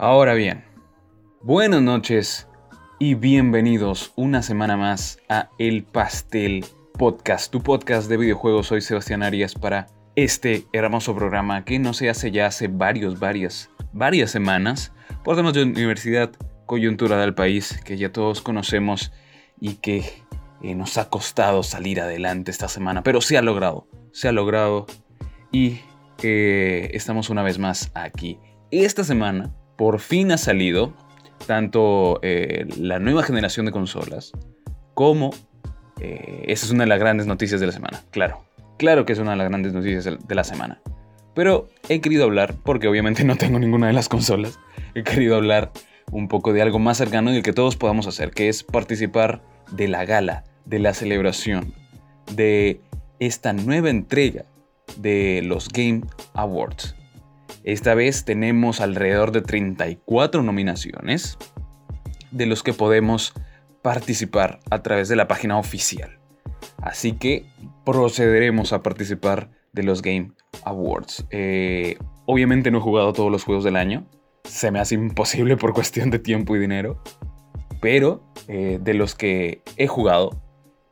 Ahora bien, buenas noches y bienvenidos una semana más a El Pastel Podcast, tu podcast de videojuegos. Soy Sebastián Arias para este hermoso programa que no se hace ya hace varios, varias, varias semanas por temas de universidad, coyuntura del país que ya todos conocemos y que eh, nos ha costado salir adelante esta semana, pero se ha logrado, se ha logrado y eh, estamos una vez más aquí. Esta semana por fin ha salido tanto eh, la nueva generación de consolas como... Eh, esa es una de las grandes noticias de la semana, claro. Claro que es una de las grandes noticias de la semana. Pero he querido hablar, porque obviamente no tengo ninguna de las consolas, he querido hablar un poco de algo más cercano y el que todos podamos hacer, que es participar de la gala, de la celebración, de esta nueva entrega de los Game Awards. Esta vez tenemos alrededor de 34 nominaciones, de los que podemos participar a través de la página oficial. Así que procederemos a participar de los Game Awards. Eh, obviamente no he jugado todos los juegos del año, se me hace imposible por cuestión de tiempo y dinero, pero eh, de los que he jugado,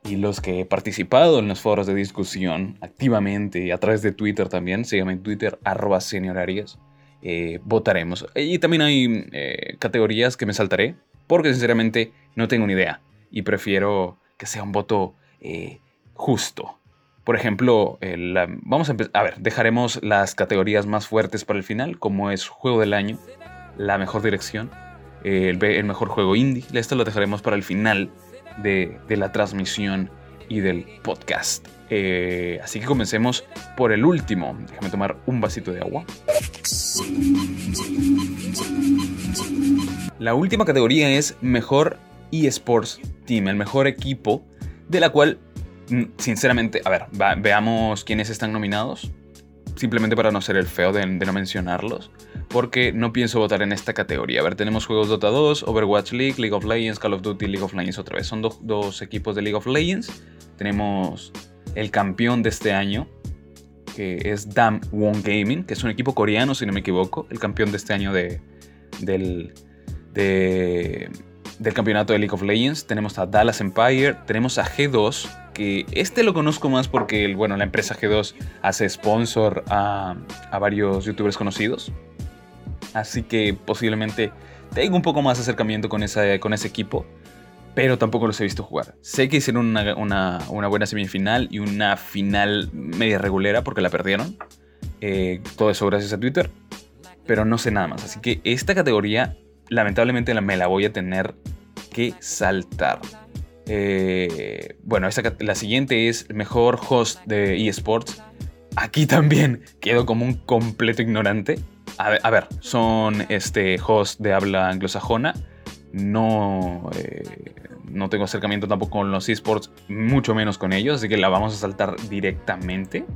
y los que he participado en los foros de discusión activamente y a través de Twitter también, síganme en Twitter, arroba seniorarias, eh, votaremos. Y también hay eh, categorías que me saltaré, porque sinceramente no tengo ni idea y prefiero que sea un voto eh, justo. Por ejemplo, vamos a ver, dejaremos las categorías más fuertes para el final, como es Juego del Año, la mejor dirección, el mejor juego indie. Esto lo dejaremos para el final de, la transmisión y del podcast. Eh, así que comencemos por el último. Déjame tomar un vasito de agua. La última categoría es Mejor eSports Team, el mejor equipo, de la cual, mm, sinceramente, a ver, veamos quiénes están nominados simplemente para no ser el feo de, no mencionarlos, porque no pienso votar en esta categoría. A ver, tenemos juegos Dota 2, Overwatch League, League of Legends, Call of Duty, League of Legends otra vez. Son dos equipos de League of Legends. Tenemos el campeón de este año, que es Dam Won Gaming, que es un equipo coreano, si no me equivoco, el campeón de este año de, del, de, del campeonato de League of Legends. Tenemos a Dallas Empire, tenemos a G2, que este lo conozco más porque, bueno, la empresa G2 hace sponsor a, varios youtubers conocidos. Así que posiblemente tengo un poco más acercamiento con, esa, con ese equipo, pero tampoco los he visto jugar. Sé que hicieron una, buena semifinal y una final media regulera porque la perdieron. Eh, todo eso gracias a Twitter, pero no sé nada más. Así que esta categoría lamentablemente me la voy a tener que saltar. Eh, bueno, la siguiente es mejor host de eSports. Aquí también quedo como un completo ignorante. A ver, son este host de habla anglosajona. No, eh, no tengo acercamiento tampoco con los esports, mucho menos con ellos, así que la vamos a saltar directamente.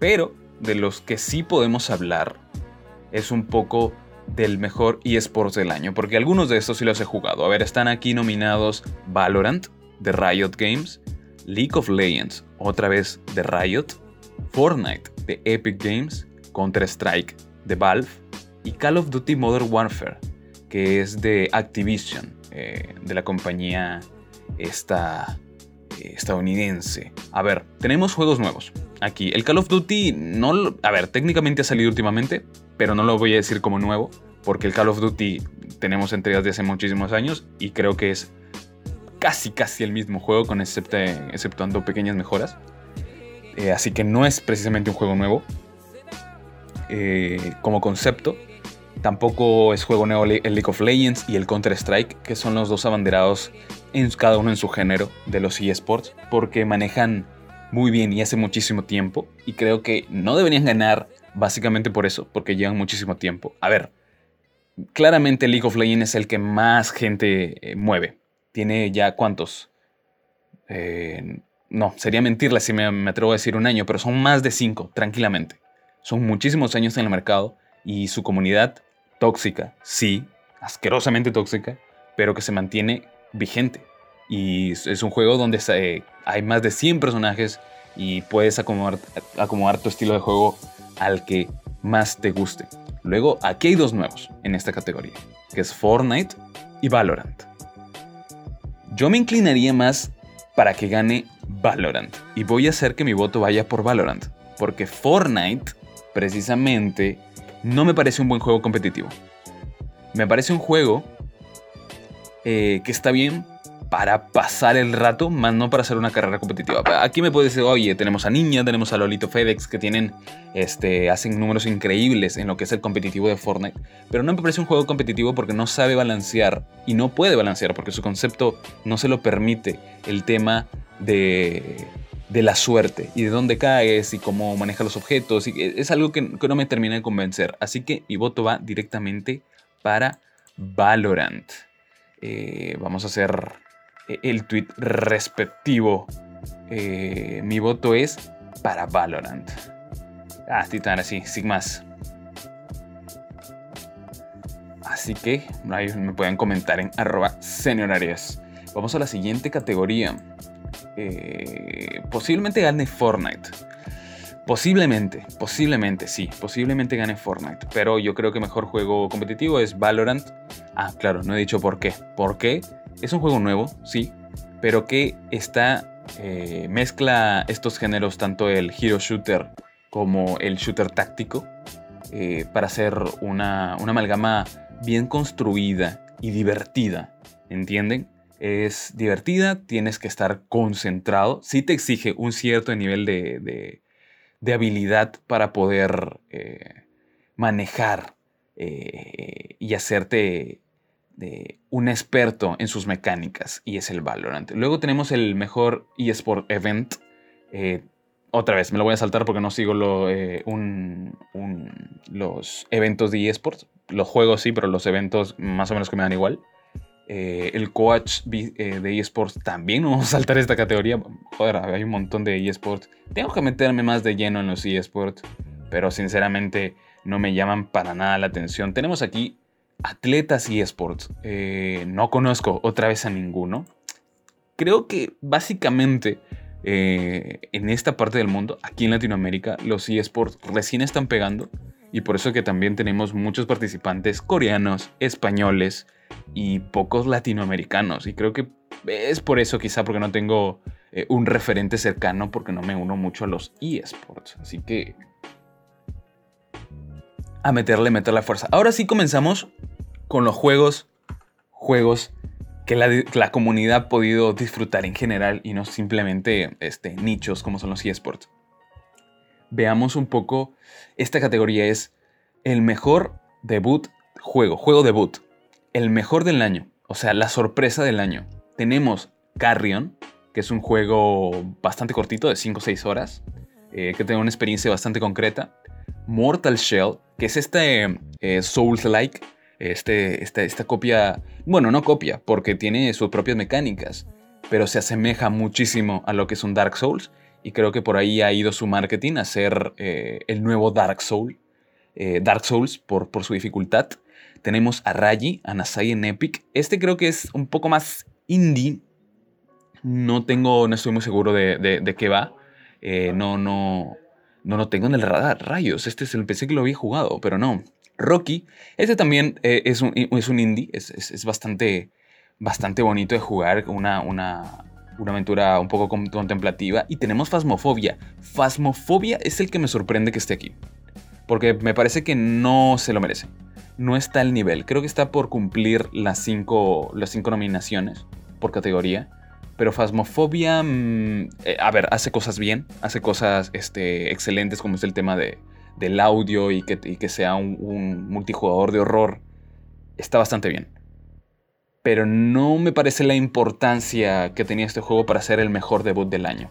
Pero de los que sí podemos hablar es un poco del mejor eSports del año, porque algunos de estos sí los he jugado. A ver, están aquí nominados Valorant de Riot Games, League of Legends, otra vez de Riot, Fortnite de Epic Games, Counter-Strike de Valve y Call of Duty Modern Warfare, que es de Activision, eh, de la compañía esta, eh, estadounidense. A ver, tenemos juegos nuevos. Aquí, el Call of Duty no... A ver, técnicamente ha salido últimamente, pero no lo voy a decir como nuevo, porque el Call of Duty tenemos entregas de hace muchísimos años y creo que es casi casi el mismo juego, con exceptuando pequeñas mejoras. Eh, así que no es precisamente un juego nuevo eh, como concepto. Tampoco es juego nuevo el League of Legends y el Counter-Strike, que son los dos abanderados en, cada uno en su género de los eSports, porque manejan muy bien y hace muchísimo tiempo. Y creo que no deberían ganar Básicamente por eso, porque llevan muchísimo tiempo. A ver, claramente League of Legends es el que más gente eh, mueve. Tiene ya cuántos. Eh, no, sería mentirle si me, atrevo a decir un año, pero son más de cinco, tranquilamente. Son muchísimos años en el mercado y su comunidad tóxica, sí, asquerosamente tóxica, pero que se mantiene vigente. Y es un juego donde hay más de 100 personajes y puedes acomodar, acomodar tu estilo de juego al que más te guste. Luego, aquí hay dos nuevos en esta categoría, que es Fortnite y Valorant. Yo me inclinaría más para que gane Valorant y voy a hacer que mi voto vaya por Valorant, porque Fortnite, precisamente, no me parece un buen juego competitivo. Me parece un juego eh, que está bien para pasar el rato, más no para hacer una carrera competitiva. Aquí me puedes decir, oye, tenemos a Niña, tenemos a Lolito FedEx, que tienen, este, hacen números increíbles en lo que es el competitivo de Fortnite. Pero no me parece un juego competitivo porque no sabe balancear y no puede balancear porque su concepto no se lo permite el tema de, de la suerte y de dónde caes y cómo maneja los objetos. Es algo que, no me termina de convencer. Así que mi voto va directamente para Valorant. Eh, vamos a hacer el tweet respectivo. Eh, mi voto es para Valorant. Ah, Titán, así, sin más. Así que me pueden comentar en arroba seniorarias. Vamos a la siguiente categoría. posiblemente gane Fortnite. Posiblemente, posiblemente, sí, posiblemente gane Fortnite. Pero yo creo que mejor juego competitivo es Valorant. Ah, claro, no he dicho por qué. ¿Por qué? Es un juego nuevo, sí, pero que está. Eh, mezcla estos géneros, tanto el hero shooter como el shooter táctico, eh, para hacer una, una amalgama bien construida y divertida. ¿Entienden? Es divertida, tienes que estar concentrado. Sí te exige un cierto nivel de de habilidad para poder eh, manejar y hacerte de un experto en sus mecánicas y es el Valorant. Luego tenemos el mejor eSport Event. Eh, otra vez, me lo voy a saltar porque no sigo lo, los eventos de eSports. Los juegos sí, pero los eventos más o menos que me dan igual. Eh, el coach eh, de eSports también vamos a saltar esta categoría. Joder, hay un montón de eSports. Tengo que meterme más de lleno en los eSports, pero sinceramente no me llaman para nada la atención. Tenemos aquí atletas eSports. Eh, no conozco otra vez a ninguno. Creo que básicamente en esta parte del mundo, aquí en Latinoamérica, los eSports recién están pegando. Y por eso que también tenemos muchos participantes coreanos, españoles, y pocos latinoamericanos. Y creo que es por eso quizá porque no tengo eh, un referente cercano porque no me uno mucho a los eSports. Así que a meterle, meter la fuerza. Ahora sí comenzamos con los juegos, juegos que la, comunidad ha podido disfrutar en general y no simplemente este, nichos como son los eSports. Veamos un poco, esta categoría es el mejor debut juego, juego debut el mejor del año, o sea, la sorpresa del año. Tenemos Carrion, que es un juego bastante cortito, de 5 o 6 horas, eh, que tiene una experiencia bastante concreta. Mortal Shell, que es este eh, Souls-like, este, esta, esta copia, bueno, no copia, porque tiene sus propias mecánicas, pero se asemeja muchísimo a lo que es un Dark Souls, y creo que por ahí ha ido su marketing a ser eh, el nuevo Dark Soul, Dark Souls por, por su dificultad. Tenemos a Raji, a Nasai en Epic. Este creo que es un poco más indie. No tengo, no estoy muy seguro de, qué va. Eh, no, no, no lo tengo en el radar. Rayos, este es el pensé que lo había jugado, pero no. Rocky, este también eh, es, un, es, un, indie, es, bastante, bastante bonito de jugar, una, una, una aventura un poco contemplativa. Y tenemos Fasmofobia. Fasmofobia es el que me sorprende que esté aquí, porque me parece que no se lo merece no está al nivel. Creo que está por cumplir las cinco, las cinco nominaciones por categoría. Pero Phasmophobia, mm, eh, a ver, hace cosas bien, hace cosas este, excelentes como es el tema de, del audio y que, que sea un, un, multijugador de horror. Está bastante bien. Pero no me parece la importancia que tenía este juego para ser el mejor debut del año.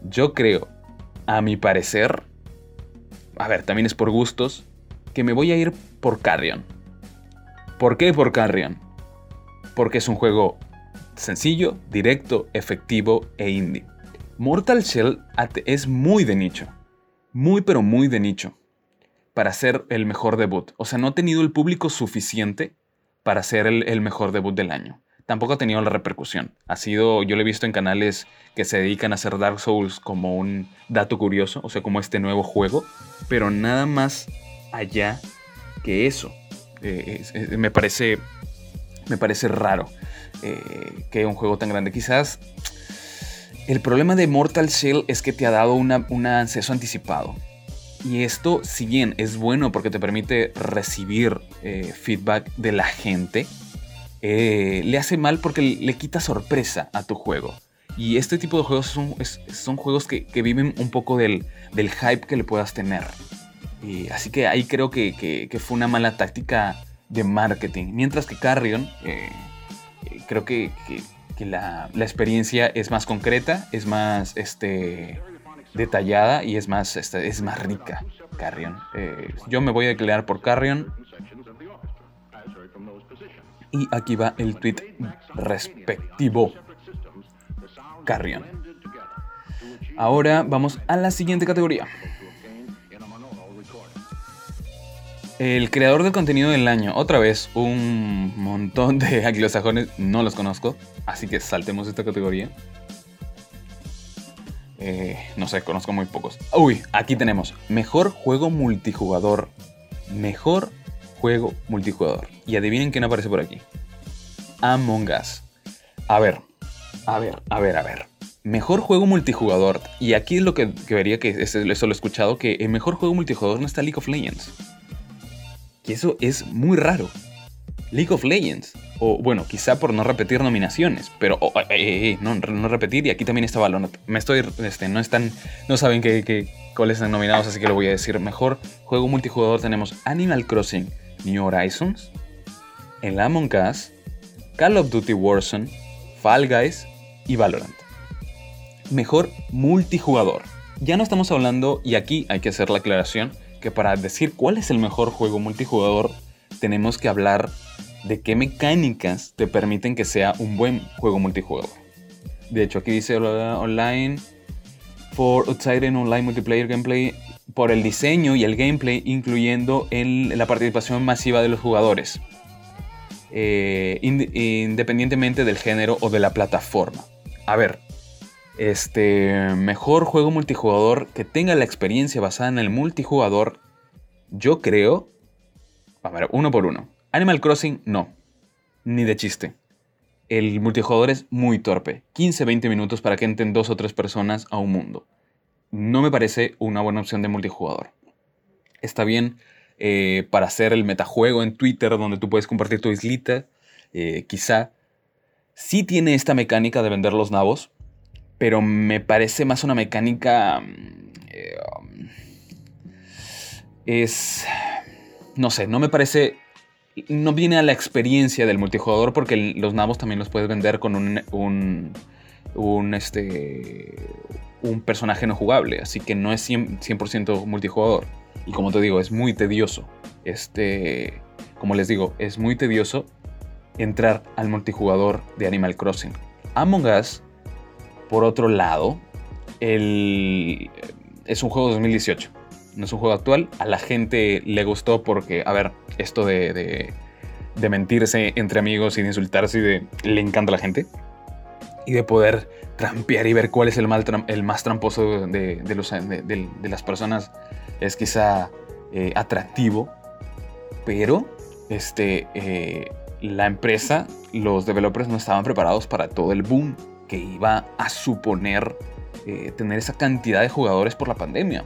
Yo creo, a mi parecer, a ver, también es por gustos, que me voy a ir por Carrion. ¿Por qué por Carrion? Porque es un juego sencillo, directo, efectivo e indie. Mortal Shell es muy de nicho. Muy pero muy de nicho. Para ser el mejor debut. O sea, no ha tenido el público suficiente para ser el, mejor debut del año. Tampoco ha tenido la repercusión. Ha sido, yo lo he visto en canales que se dedican a hacer Dark Souls como un dato curioso, o sea, como este nuevo juego, pero nada más allá que eso. Eh, me, parece, me parece raro eh, que un juego tan grande. Quizás el problema de Mortal Shell es que te ha dado un acceso anticipado. Y esto, si bien es bueno porque te permite recibir eh, feedback de la gente, le hace mal porque le quita sorpresa a tu juego. Y este tipo de juegos son, son juegos que, viven un poco del, del, hype que le puedas tener. Así que ahí creo que, fue una mala táctica de marketing. Mientras que Carrion, eh, eh, creo que, la, experiencia es más concreta, es más este, detallada y es más, este, es más rica. Carrion. Eh, yo me voy a declarar por Carrion. Y aquí va el tweet respectivo. Carrion. Ahora vamos a la siguiente categoría. El creador del contenido del año. Otra vez, un montón de anglosajones. No los conozco. Así que saltemos esta categoría. Eh, no sé, conozco muy pocos. Uy, aquí tenemos. Mejor juego multijugador. Mejor juego multijugador. Y adivinen quién aparece por aquí. Among Us. A ver, a ver, a ver, a ver. Mejor juego multijugador. Y aquí es lo que, vería que eso lo he escuchado, que el mejor juego multijugador no está League of Legends. Y eso es muy raro. League of Legends. O bueno, quizá por no repetir nominaciones. Pero oh, eh, eh, eh, no, no, repetir. Y aquí también está Valorant. Me estoy. Este, no están. No saben que, cuáles están nominados, así que lo voy a decir. Mejor juego multijugador tenemos Animal Crossing New Horizons. El Among Us. Call of Duty Warzone. Fall Guys y Valorant. Mejor multijugador. Ya no estamos hablando, y aquí hay que hacer la aclaración, que para decir cuál es el mejor juego multijugador, tenemos que hablar de qué mecánicas te permiten que sea un buen juego multijugador. De hecho, aquí dice online for outside online multiplayer gameplay por el diseño y el gameplay, incluyendo en la participación masiva de los jugadores. Eh, independientemente del género o de la plataforma. A ver, este mejor juego multijugador que tenga la experiencia basada en el multijugador, yo creo. A ver, uno por uno. Animal Crossing, no. Ni de chiste. El multijugador es muy torpe. 15-20 minutos para que entren dos o tres personas a un mundo. No me parece una buena opción de multijugador. Está bien eh, para hacer el metajuego en Twitter donde tú puedes compartir tu islita, eh, quizá. Sí tiene esta mecánica de vender los nabos, pero me parece más una mecánica... Mm, eh, um, es... No sé, no me parece... No viene a la experiencia del multijugador porque los nabos también los puedes vender con un, un, este, un personaje no jugable, así que no es 100%, multijugador. Y como te digo, es muy tedioso. Este, como les digo, es muy tedioso entrar al multijugador de Animal Crossing. Among Us, por otro lado, es un juego de 2018. No es un juego actual. A la gente le gustó porque, a ver, esto de, mentirse entre amigos y de insultarse y de, le encanta a la gente y de poder trampear y ver cuál es el, el más tramposo de, las personas es quizá eh, atractivo, pero este, eh, la empresa, los developers no estaban preparados para todo el boom que iba a suponer eh, tener esa cantidad de jugadores por la pandemia.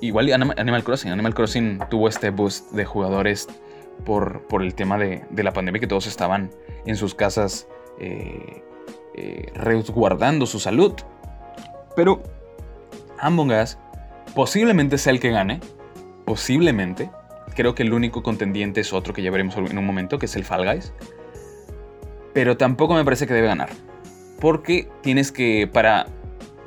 Igual Animal Crossing, Animal Crossing tuvo este boost de jugadores por, por el tema de, de la pandemia, que todos estaban en sus casas eh, resguardando su salud. Pero Among posiblemente sea el que gane. Posiblemente. Creo que el único contendiente es otro que ya veremos en un momento, que es el Fall Guys. Pero tampoco me parece que debe ganar. Porque tienes que, para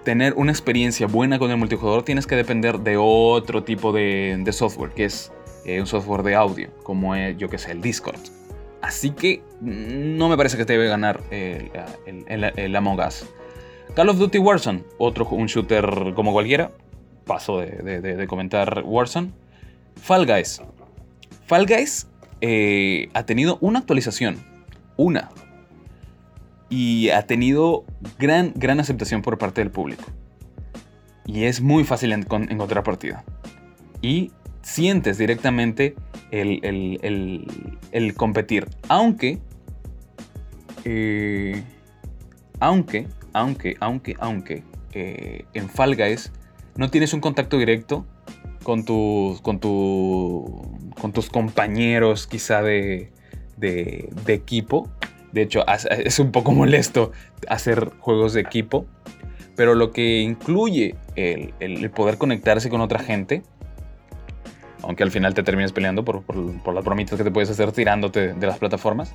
tener una experiencia buena con el multijugador, tienes que depender de otro tipo de, software, que es eh, un software de audio, como yo que sé, el Discord. Así que no me parece que debe ganar el, el, Among Us. Call of Duty Warzone, otro un shooter como cualquiera. Paso de, comentar Warzone. Fall Guys. Fall Guys eh, ha tenido una actualización. Una. Y ha tenido gran, gran aceptación por parte del público. Y es muy fácil encontrar partida. Y sientes directamente el, competir. Aunque, eh, aunque, aunque, aunque, aunque, eh, en Fall Guys no tienes un contacto directo con, tus con, con tus compañeros quizá de, de, equipo. De hecho, es un poco molesto hacer juegos de equipo. Pero lo que incluye el, poder conectarse con otra gente aunque al final te termines peleando por, las bromitas que te puedes hacer tirándote de las plataformas.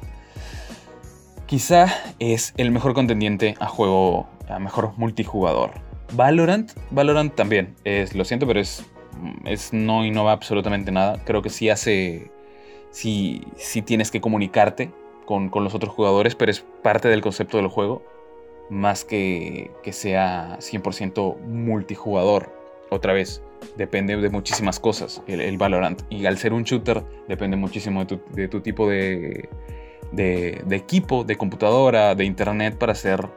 Quizá es el mejor contendiente a juego, a mejor multijugador. Valorant, Valorant también, es, lo siento, pero es, es no innova absolutamente nada. Creo que sí hace, sí, sí tienes que comunicarte con, con los otros jugadores, pero es parte del concepto del juego, más que que sea 100% multijugador. Otra vez, depende de muchísimas cosas el, Valorant. Y al ser un shooter, depende muchísimo de tu, tipo de, equipo, de computadora, de internet para hacer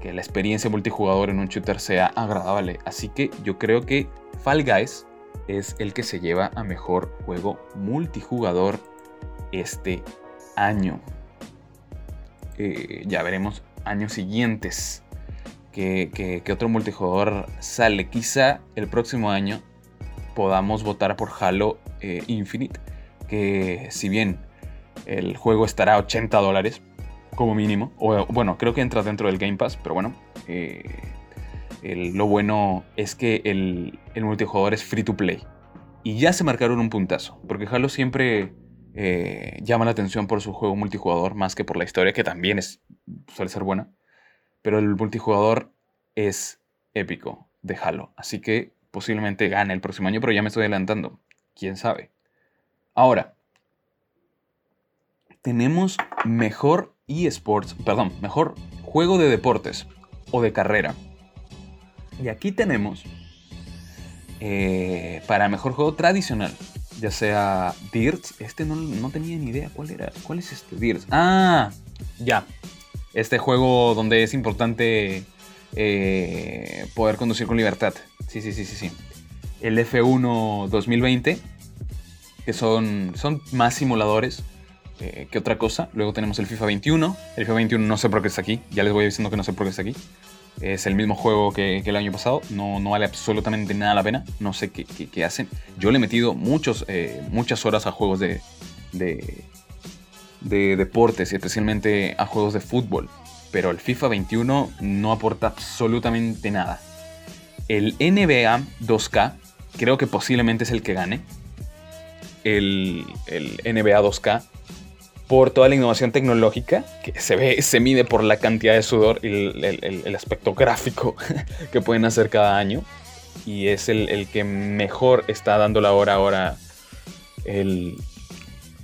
que la experiencia multijugador en un shooter sea agradable. Así que yo creo que Fall Guys es el que se lleva a mejor juego multijugador este año. Eh, ya veremos años siguientes que, otro multijugador sale. Quizá el próximo año podamos votar por Halo eh, Infinite, que si bien el juego estará a 80 dólares como mínimo, o bueno, creo que entra dentro del Game Pass, pero bueno, eh, lo bueno es que el, multijugador es free to play. Y ya se marcaron un puntazo, porque Halo siempre eh, llama la atención por su juego multijugador más que por la historia, que también es, suele ser buena. Pero el multijugador es épico de Halo, así que posiblemente gane el próximo año, pero ya me estoy adelantando. ¿Quién sabe? Ahora, tenemos mejor eSports, perdón, mejor juego de deportes o de carrera. Y aquí tenemos eh, para mejor juego tradicional, ya sea Dirt. Este no, no, tenía ni idea cuál era. ¿Cuál es este Dirt? Ah, ya. Este juego donde es importante eh, poder conducir con libertad. Sí, sí, sí, sí, sí. El F1 2020, que son, son más simuladores eh, que otra cosa. Luego tenemos el FIFA 21. El FIFA 21 no sé por qué está aquí. Ya les voy diciendo que no sé por qué está aquí. Es el mismo juego que, el año pasado. No, no, vale absolutamente nada la pena. No sé qué, qué, hacen. Yo le he metido muchos, eh, muchas horas a juegos de, de, de deportes, especialmente a juegos de fútbol pero el FIFA 21 no aporta absolutamente nada. El NBA 2K creo que posiblemente es el que gane. El, NBA 2K por toda la innovación tecnológica que se ve, se mide por la cantidad de sudor y el, aspecto gráfico que pueden hacer cada año. Y es el, que mejor está dando la hora ahora el,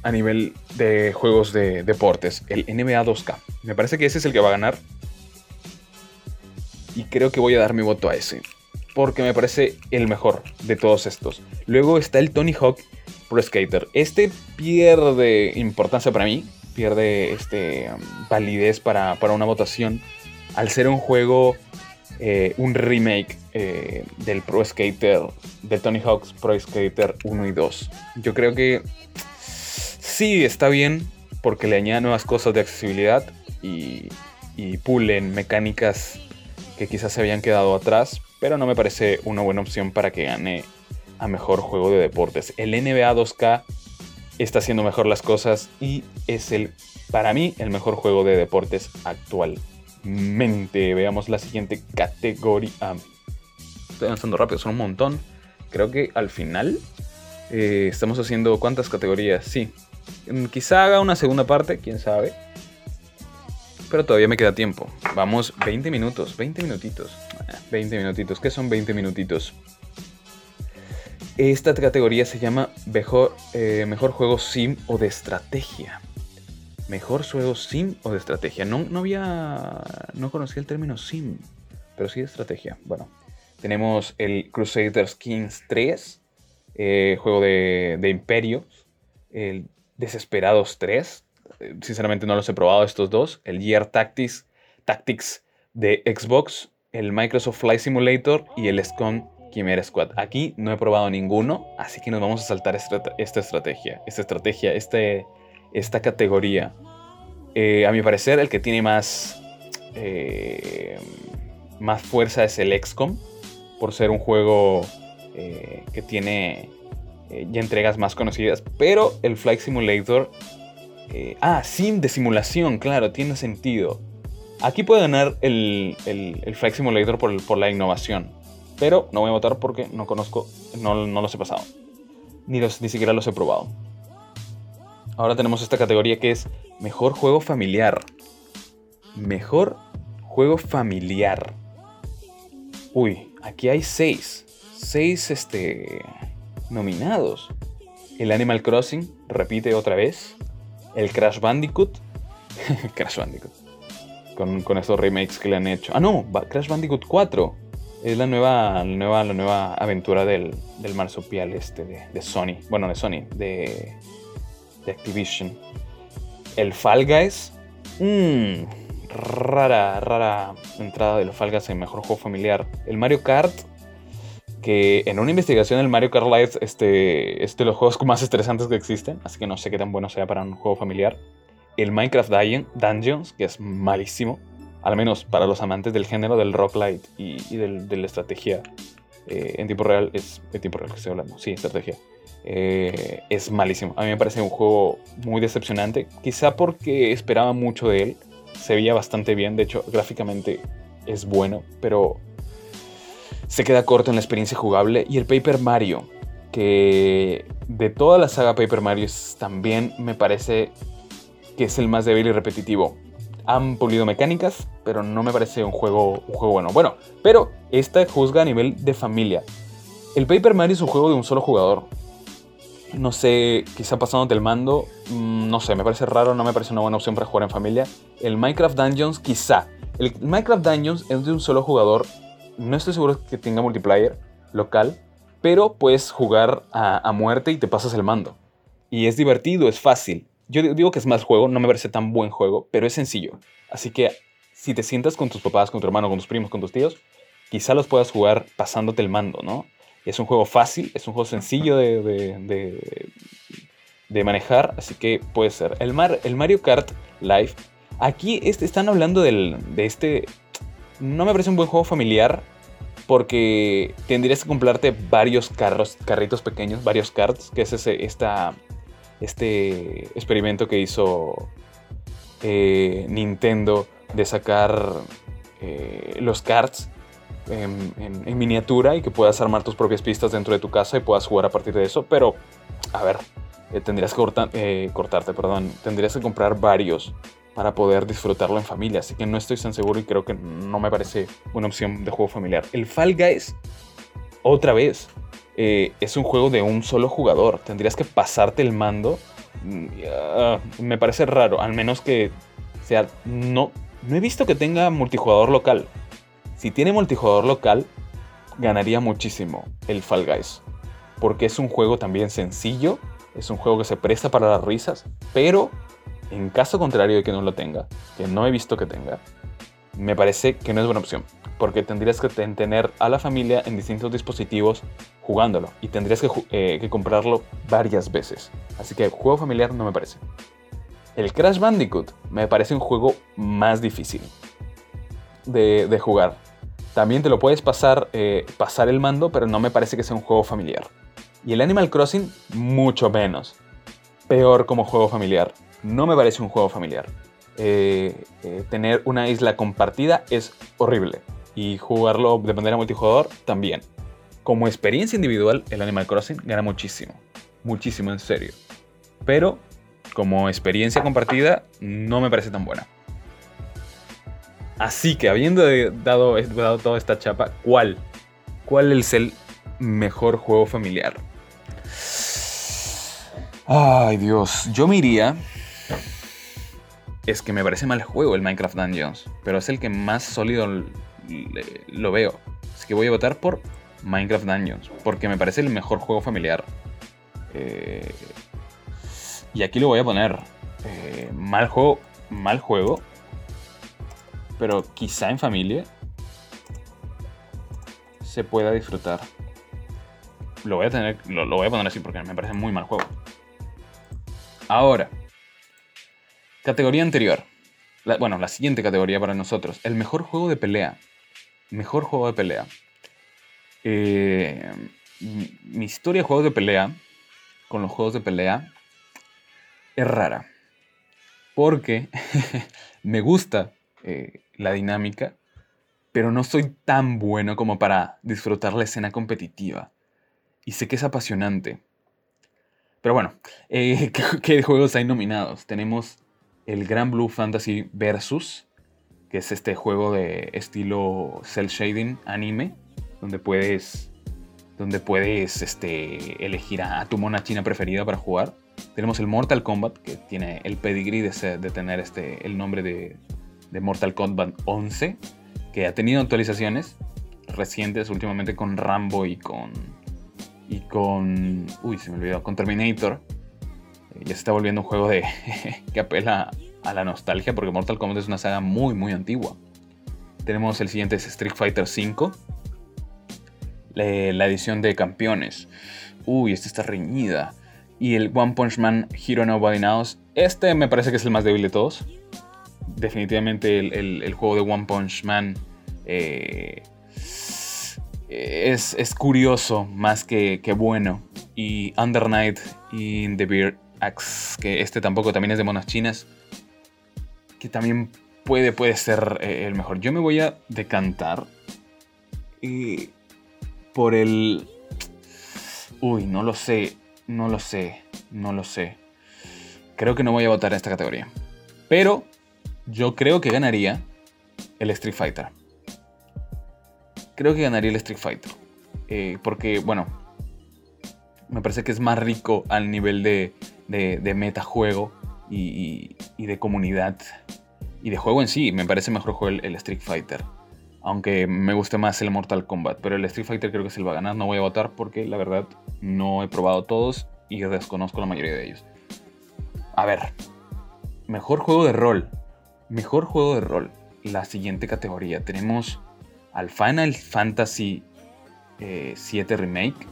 a nivel de juegos de deportes, el NBA 2K. Me parece que ese es el que va a ganar. Y creo que voy a dar mi voto a ese. Porque me parece el mejor de todos estos. Luego está el Tony Hawk Pro Skater. Este pierde importancia para mí. Pierde este, validez para, una votación. Al ser un juego, eh, un remake eh, del Pro Skater, del Tony Hawk's Pro Skater 1 y 2. Yo creo que sí está bien porque le añade nuevas cosas de accesibilidad y, pulen mecánicas que quizás se habían quedado atrás, pero no me parece una buena opción para que gane a mejor juego de deportes. El NBA 2K está haciendo mejor las cosas y es el, para mí, el mejor juego de deportes actualmente. Veamos la siguiente categoría. Estoy avanzando rápido, son un montón. Creo que al final eh, estamos haciendo cuántas categorías. Sí, mm, quizá haga una segunda parte, quién sabe pero todavía me queda tiempo. Vamos, 20 minutos, 20 minutitos. 20 minutitos, ¿qué son 20 minutitos? Esta categoría se llama mejor, eh, mejor juego sim o de estrategia. Mejor juego sim o de estrategia. No, no había. No conocía el término sim, pero sí de estrategia. Bueno, tenemos el Crusaders Kings 3, eh, juego de, de imperios. El Desesperados 3, sinceramente no los he probado estos dos. El Gear Tactics, Tactics de Xbox, el Microsoft Flight Simulator y el SCON Chimera Squad. Aquí no he probado ninguno, así que nos vamos a saltar esta, estrategia, esta estrategia, este, esta categoría. Eh, a mi parecer, el que tiene más, eh, más fuerza es el XCOM, por ser un juego eh, que tiene ya entregas más conocidas, pero el Flight Simulator... ah, sim de simulación, claro, tiene sentido. Aquí puede ganar el, Flight Simulator por la innovación. Pero no voy a votar porque no conozco, no, no los he pasado. Ni, los, ni siquiera los he probado. Ahora tenemos esta categoría que es Mejor Juego Familiar. Mejor Juego Familiar. Uy, aquí hay seis. Seis este, nominados. El Animal Crossing, repite otra vez. El Crash Bandicoot. Crash Bandicoot. Con, con, estos remakes que le han hecho. Ah, no, Crash Bandicoot 4. Es la nueva, nueva, la nueva aventura del, del marsupial este de, Sony. Bueno, de Sony, de, de Activision. El Fall Guys. Mmm, rara, rara entrada del Fall Guys en mejor juego familiar. El Mario Kart. Que en una investigación el Mario Kart Live este, es de los juegos más estresantes que existen. Así que no sé qué tan bueno sea para un juego familiar. El Minecraft Dungeons, que es malísimo al menos para los amantes del género del rock light y, de la estrategia eh, en tiempo real, es en tiempo real que estoy hablando, sí, estrategia, eh, es malísimo. A mí me parece un juego muy decepcionante, quizá porque esperaba mucho de él, se veía bastante bien, de hecho gráficamente es bueno, pero se queda corto en la experiencia jugable. Y el Paper Mario, que de toda la saga Paper Mario también me parece que es el más débil y repetitivo han pulido mecánicas, pero no me parece un juego, juego bueno. Bueno, pero esta juzga a nivel de familia. El Paper Mario es un juego de un solo jugador. No sé, quizá pasándote el mando, mm, no sé, me parece raro, no me parece una buena opción para jugar en familia. El Minecraft Dungeons, quizá. El Minecraft Dungeons es de un solo jugador. No estoy seguro que tenga multiplayer local, pero puedes jugar a, a muerte y te pasas el mando. Y es divertido, es fácil. Yo digo que es más juego, no me parece tan buen juego, pero es sencillo. Así que si te sientas con tus papás, con tu hermano, con tus primos, con tus tíos, quizá los puedas jugar pasándote el mando, ¿no? Es un juego fácil, es un juego sencillo de, de, manejar, así que puede ser. El, Mar, el Mario Kart Live, aquí este, están hablando del, de este... No me parece un buen juego familiar, porque tendrías que comprarte varios carros, carritos pequeños, varios karts, que es ese, esta este experimento que hizo eh, Nintendo de sacar eh, los carts en, miniatura y que puedas armar tus propias pistas dentro de tu casa y puedas jugar a partir de eso. Pero, a ver, eh, tendrías que cortarte, perdón, tendrías que comprar varios para poder disfrutarlo en familia. Así que no estoy tan seguro y creo que no me parece una opción de juego familiar. El Fall Guys, otra vez, eh, es un juego de un solo jugador. Tendrías que pasarte el mando. Mm, me parece raro, al menos que sea... No, no he visto que tenga multijugador local. Si tiene multijugador local, ganaría muchísimo el Fall Guys. Porque es un juego también sencillo, es un juego que se presta para las risas, pero en caso contrario de que no lo tenga, que no he visto que tenga, me parece que no es buena opción porque tendrías que tener a la familia en distintos dispositivos jugándolo y tendrías eh, que, comprarlo varias veces. Así que juego familiar no me parece. El Crash Bandicoot me parece un juego más difícil de, jugar. También te lo puedes pasar, eh, pasar el mando, pero no me parece que sea un juego familiar. Y el Animal Crossing, mucho menos. Peor como juego familiar. No me parece un juego familiar. Eh, tener una isla compartida es horrible y jugarlo de manera multijugador también. Como experiencia individual, el Animal Crossing gana muchísimo. Muchísimo, en serio. Pero como experiencia compartida, no me parece tan buena. Así que habiendo dado, dado toda esta chapa, ¿cuál? ¿Cuál es el mejor juego familiar? Ay Dios, yo me iría... Es que me parece mal juego el Minecraft Dungeons, pero es el que más sólido lo veo. Así que voy a votar por Minecraft Dungeons, porque me parece el mejor juego familiar. Eh, y aquí lo voy a poner. Eh, mal juego, mal juego, pero quizá en familia se pueda disfrutar. lo voy a tener, lo, voy a poner así porque me parece muy mal juego. Ahora, categoría anterior. bueno, la siguiente categoría para nosotros. El mejor juego de pelea. Mejor juego de pelea. Eh, mi historia de juegos de pelea, con los juegos de pelea, es rara. Porque me gusta eh, la dinámica, pero no soy tan bueno como para disfrutar la escena competitiva. Y sé que es apasionante. Pero bueno, eh, ¿qué, juegos hay nominados? Tenemos el Grand Blue Fantasy Versus, que es este juego de estilo cel shading anime, donde puedes, donde puedes este, elegir a, tu mona china preferida para jugar. Tenemos el Mortal Kombat, que tiene el pedigree de, de tener este, el nombre de, de Mortal Kombat 11, que ha tenido actualizaciones recientes últimamente con Rambo y con y con uy, se me olvidó, con Terminator. Eh, ya se está volviendo un juego de que apela a la nostalgia porque Mortal Kombat es una saga muy muy antigua. Tenemos el siguiente es Street Fighter V, la edición de campeones. Uy, esta está reñida. Y el One Punch Man Hero Nobody Knows. Este me parece que es el más débil de todos definitivamente el, juego de One Punch Man eh, es, curioso más que, bueno. Y Under Night y The Beard Que este tampoco también es de monas chinas, que también puede, puede ser eh, el mejor. Yo me voy a decantar eh, por el... Uy, no lo sé, no lo sé, no lo sé. Creo que no voy a votar en esta categoría. Pero yo creo que ganaría el Street Fighter. Creo que ganaría el Street Fighter. Eh, porque, bueno, me parece que es más rico al nivel de, de, metajuego y, de comunidad y de juego en sí. Me parece mejor juego el, Street Fighter. Aunque me guste más el Mortal Kombat. Pero el Street Fighter creo que se lo va a ganar. No voy a votar porque la verdad no he probado todos y desconozco la mayoría de ellos. A ver. Mejor juego de rol. Mejor juego de rol. La siguiente categoría. Tenemos al Final Fantasy eh, Remake.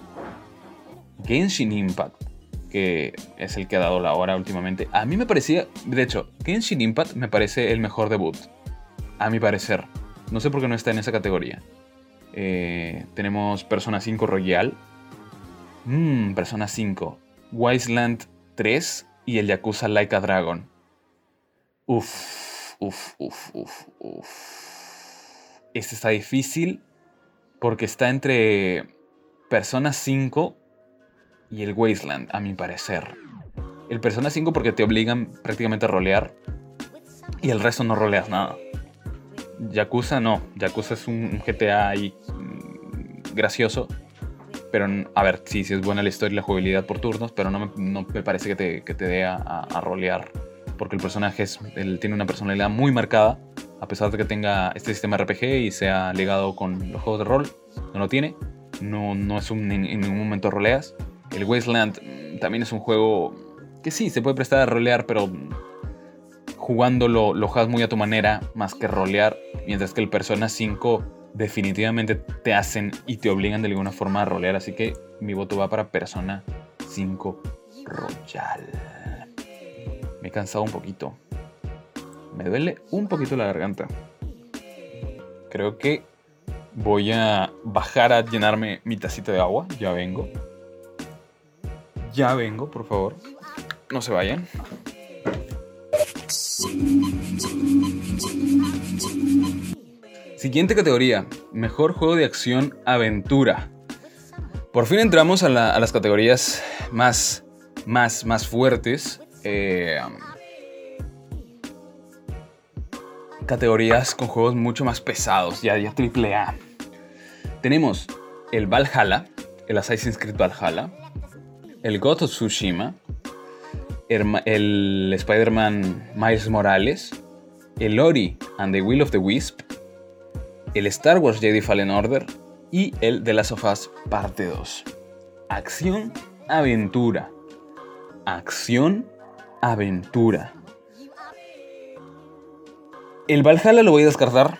Genshin Impact. Que es el que ha dado la hora últimamente. A mí me parecía. De hecho, Genshin Impact me parece el mejor debut. A mi parecer. No sé por qué no está en esa categoría. Eh, tenemos Persona 5 Royal. Mmm, Persona 5. Wiseland 3 y el Yakuza Like a Dragon. Uff. Uf, uf, uf, uf. Este está difícil porque está entre Persona 5 y el Wasteland, a mi parecer. El Persona 5 porque te obligan prácticamente a rolear y el resto no roleas nada. Yakuza no, Yakuza es un GTA ahí mm, gracioso. Pero, a ver, sí, sí es buena la historia y la jugabilidad por turnos, pero no me, parece que te, que te dé a, a rolear porque el personaje es, él tiene una personalidad muy marcada, a pesar de que tenga este sistema RPG y sea ligado con los juegos de rol, no lo tiene, no, no es un, en, ningún momento roleas. El Wasteland también es un juego que sí, se puede prestar a rolear, pero jugándolo lo juegas muy a tu manera, más que rolear, mientras que el Persona 5 definitivamente te hacen y te obligan de alguna forma a rolear, así que mi voto va para Persona 5 Royal. Me he cansado un poquito. Me duele un poquito la garganta. Creo que voy a bajar a llenarme mi tacita de agua. Ya vengo. Ya vengo, por favor. No se vayan. Siguiente categoría. Mejor juego de acción aventura. Por fin entramos a, las categorías más, más, más fuertes. Eh, categorías con juegos mucho más pesados, ya, ya triple A. Tenemos el Valhalla, el Assassin's Creed Valhalla, el God of Tsushima, el, Spider-Man Miles Morales, el Ori and the Will of the Wisp, el Star Wars Jedi Fallen Order y el The Last of Us Parte 2. Acción, aventura. Acción, aventura. El Valhalla lo voy a descartar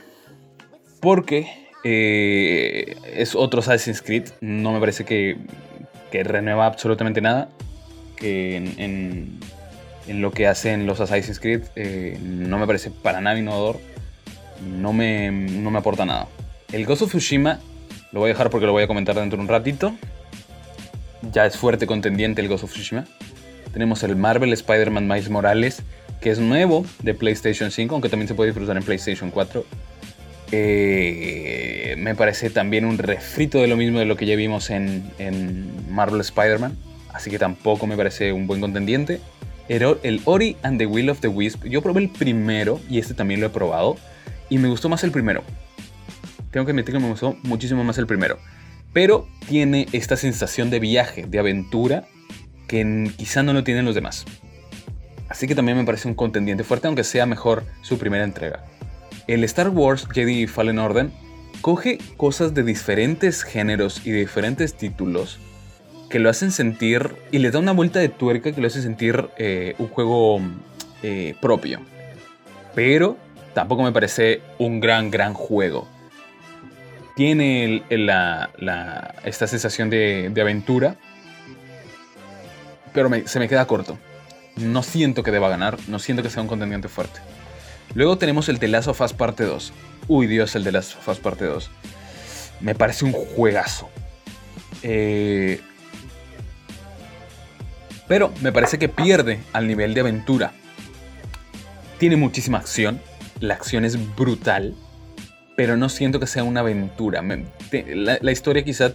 porque eh, es otro Assassin's Creed. No me parece que, que renueva absolutamente nada, que en, lo que hacen los Assassin's Creed eh, no me parece para nada innovador, no me, no me aporta nada. El Ghost of Tsushima lo voy a dejar porque lo voy a comentar dentro de un ratito. Ya es fuerte contendiente el Ghost of Tsushima. Tenemos el Marvel Spider-Man Miles Morales, que es nuevo de PlayStation 5, aunque también se puede disfrutar en PlayStation 4. Eh, me parece también un refrito de lo mismo de lo que ya vimos en, Marvel Spider-Man. Así que tampoco me parece un buen contendiente. El, el Ori and the Will of the Wisp. Yo probé el primero y este también lo he probado. Y me gustó más el primero. Tengo que admitir que me gustó muchísimo más el primero. Pero tiene esta sensación de viaje, de aventura, que quizá no lo tienen los demás. Así que también me parece un contendiente fuerte, aunque sea mejor su primera entrega. El Star Wars Jedi Fallen Order coge cosas de diferentes géneros y de diferentes títulos que lo hacen sentir y le da una vuelta de tuerca que lo hace sentir eh, un juego eh, propio. Pero tampoco me parece un gran, gran juego tiene esta sensación de, aventura, pero se me queda corto. No siento que deba ganar, no siento que sea un contendiente fuerte. Luego tenemos el The Last of Parte 2. Uy, Dios, el The Last of Parte 2. Me parece un juegazo. Eh, pero me parece que pierde al nivel de aventura. Tiene muchísima acción. La acción es brutal pero no siento que sea una aventura. la, historia quizá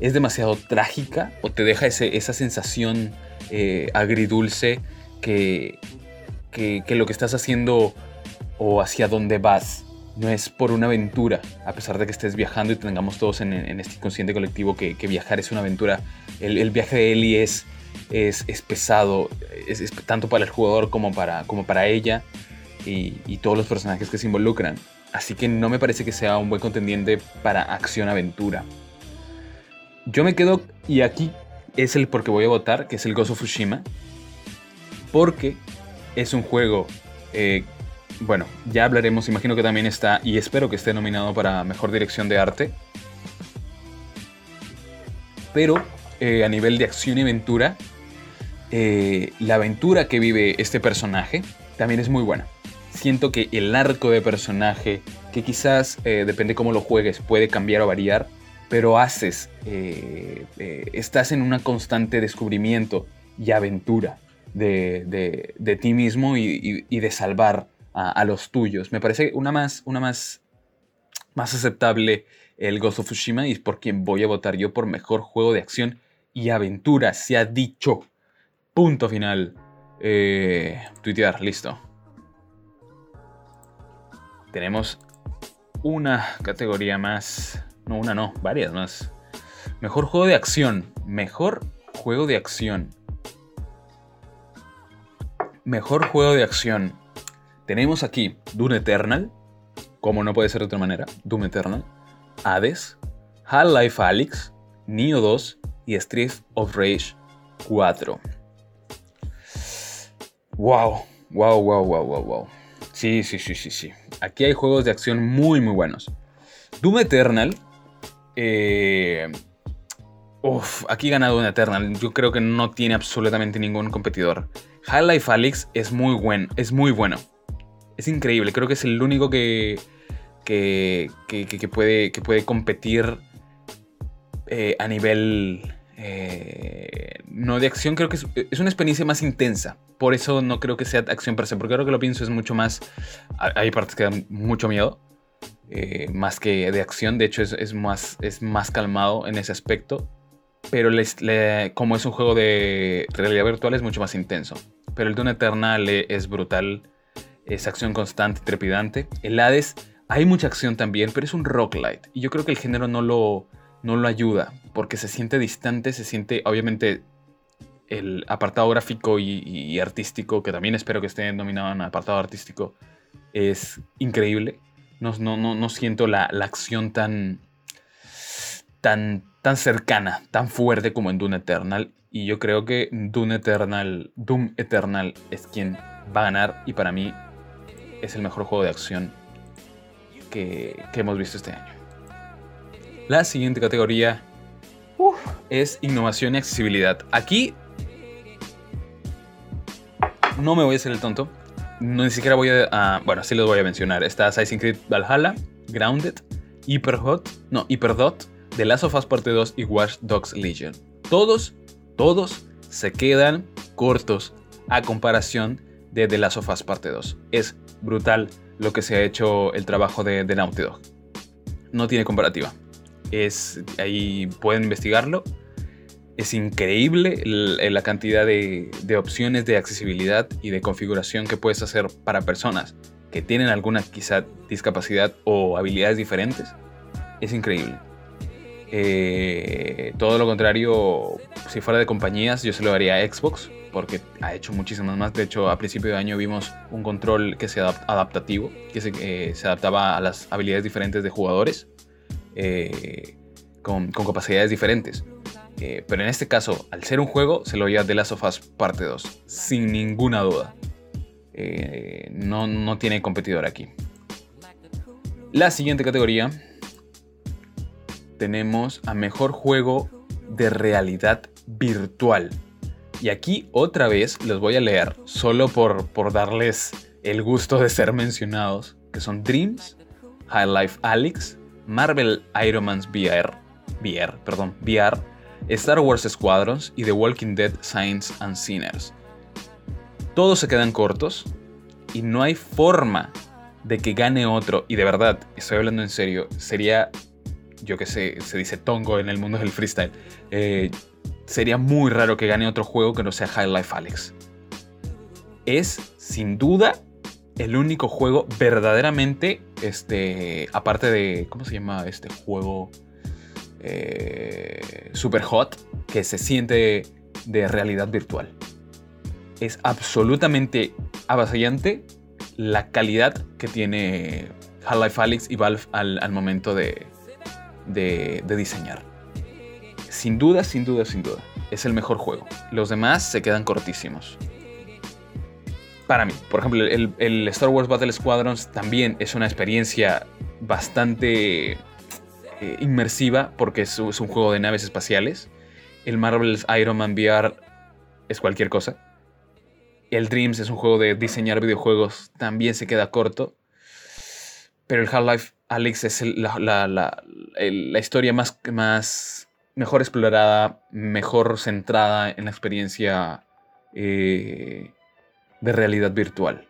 es demasiado trágica o te deja esa sensación eh, agridulce que, que, lo que estás haciendo o hacia dónde vas no es por una aventura, a pesar de que estés viajando y tengamos todos en, este inconsciente colectivo que, viajar es una aventura. El, viaje de Ellie es, es, pesado, es, tanto para el jugador como para, como para ella y, todos los personajes que se involucran. Así que no me parece que sea un buen contendiente para acción-aventura. Yo me quedo, y aquí es el por qué voy a votar, que es el Ghost of Tsushima. Porque es un juego, eh, bueno, ya hablaremos, imagino que también está, y espero que esté nominado para Mejor Dirección de Arte. Pero eh, a nivel de acción y aventura, eh, la aventura que vive este personaje también es muy buena siento que el arco de personaje, que quizás eh, depende cómo lo juegues, puede cambiar o variar, pero haces, estás en una constante descubrimiento y aventura de, ti mismo y, de salvar a, los tuyos. Me parece una más, una más, más aceptable el Ghost of Tsushima y es por quien voy a votar yo por mejor juego de acción y aventura. Se ha dicho. Punto final. tuitear, listo tenemos una categoría más. No, una no, varias más. Mejor juego de acción. Mejor juego de acción. Mejor juego de acción. Tenemos aquí Doom Eternal. Como no puede ser de otra manera. Doom Eternal. Hades. Half-Life Alyx. Neo 2. Y Street of Rage 4. Wow. Wow, wow, wow, wow, wow. Sí, sí, sí, sí, sí. Aquí hay juegos de acción muy, muy buenos. Doom Eternal. Eh, aquí gana Doom Eternal. Yo creo que no tiene absolutamente ningún competidor. Half-Life Alyx es muy buen, es muy bueno. Es increíble. Creo que es el único que, que, que, puede, que puede competir eh, a nivel eh, no de acción, creo que es, una experiencia más intensa. Por eso no creo que sea acción per se, porque ahora que lo pienso es mucho más... Hay partes que dan mucho miedo, eh, más que de acción. De hecho, es, más, es más calmado en ese aspecto. Pero como es un juego de realidad virtual, es mucho más intenso. Pero el Dune Eternal es brutal. Es acción constante, trepidante. El Hades, hay mucha acción también, pero es un roguelite. Y yo creo que el género no lo no lo ayuda, porque se siente distante, se siente, obviamente, el apartado gráfico y, artístico, que también espero que esté nominado en apartado artístico, es increíble. No, no, no, siento la, acción tan, tan, tan cercana, tan fuerte como en Doom Eternal. Y yo creo que Doom Eternal, Doom Eternal es quien va a ganar y para mí es el mejor juego de acción que hemos visto este año. La siguiente categoría, es innovación y accesibilidad. Aquí no me voy a hacer el tonto. No, ni siquiera voy a, Bueno, sí los voy a mencionar. Está Assassin's Creed Valhalla, Grounded, Hyperhot, no, Hyperdot, The Last of Us Parte 2 y Watch Dogs Legion. Todos, todos se quedan cortos a comparación de The Last of Us Parte 2. Es brutal lo que se ha hecho el trabajo de, de Naughty Dog. No tiene comparativa. Es, ahí pueden investigarlo. Es increíble la cantidad de, opciones de accesibilidad y de configuración que puedes hacer para personas que tienen alguna quizá discapacidad o habilidades diferentes. Es increíble. Eh, todo lo contrario, si fuera de compañías, yo se lo daría a Xbox, porque ha hecho muchísimas más. De hecho, a principio de año vimos un control que sea adaptativo, que se, eh, se adaptaba a las habilidades diferentes de jugadores, eh, con, capacidades diferentes. pero en este caso, al ser un juego, se lo lleva The Last of Parte 2, sin ninguna duda. no, no tiene competidor aquí. La siguiente categoría tenemos a mejor juego de realidad virtual. Y aquí otra vez los voy a leer, solo por, por darles el gusto de ser mencionados, que son Dreams, High Life Alyx, Marvel Iron Man's VR, VR, perdón, VR, Star Wars Squadrons y The Walking Dead Saints and Sinners. Todos se quedan cortos y no hay forma de que gane otro, y de verdad, estoy hablando en serio, sería yo que sé, se dice tongo en el mundo del freestyle, eh, sería muy raro que gane otro juego que no sea High Life Alex. Es, sin duda, el único juego verdaderamente, este, aparte de, ¿cómo se llama este juego? Eh, super hot, que se siente de realidad virtual. Es absolutamente avasallante la calidad que tiene Half-Life Alyx y Valve al momento de, de, diseñar. Sin duda, sin duda, sin duda. Es el mejor juego. Los demás se quedan cortísimos. Para mí, por ejemplo, el, Star Wars Battle Squadrons también es una experiencia bastante eh, inmersiva porque es, un juego de naves espaciales. El Marvel's Iron Man VR es cualquier cosa. El Dreams es un juego de diseñar videojuegos, también se queda corto. Pero el Half-Life Alex es la, historia más, más mejor explorada, mejor centrada en la experiencia eh, de realidad virtual.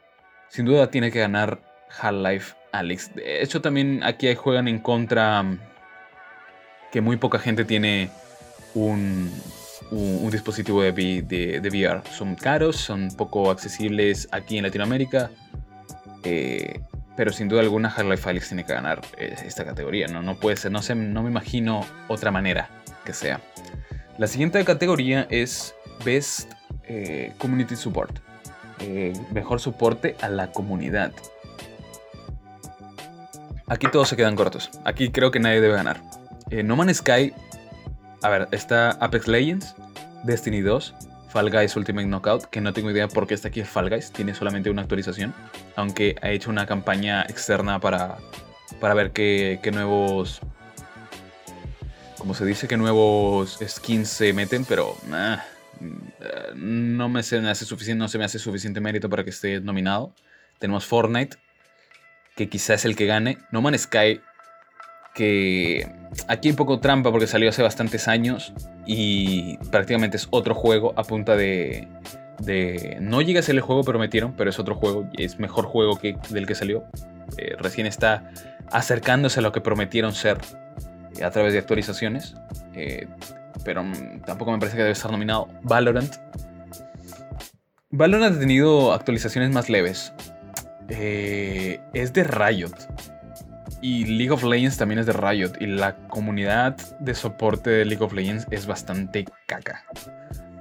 Sin duda tiene que ganar Half-Life Alex. De hecho, también aquí juegan en contra que muy poca gente tiene un, dispositivo de, de, VR. Son caros, son poco accesibles aquí en Latinoamérica. Eh, pero sin duda alguna Half-Life Alyx tiene que ganar eh, esta categoría, ¿no? No puede ser, no, sé, no me imagino otra manera que sea. La siguiente categoría es Best eh, Community Support. Eh, mejor soporte a la comunidad. Aquí todos se quedan cortos. Aquí creo que nadie debe ganar. no Man's Sky. A ver, está Apex Legends, Destiny 2, Fall Guys Ultimate Knockout, que no tengo idea por qué está aquí Fall Guys, tiene solamente una actualización, aunque ha hecho una campaña externa para, para ver qué, nuevos... Como se dice, qué nuevos skins se meten, pero ah, no, me se me hace suficiente, no se me hace suficiente mérito para que esté nominado. Tenemos Fortnite, que quizás es el que gane. No Man's Sky que aquí un poco trampa porque salió hace bastantes años y prácticamente es otro juego a punta de, no llega a ser el juego prometieron, pero es otro juego es mejor juego que del que salió. Eh, recién está acercándose a lo que prometieron ser eh, a través de actualizaciones, eh, pero mm, tampoco me parece que debe estar nominado. Valorant. Valorant ha tenido actualizaciones más leves. es de Riot. Y League of Legends también es de Riot. Y la comunidad de soporte de League of Legends es bastante caca.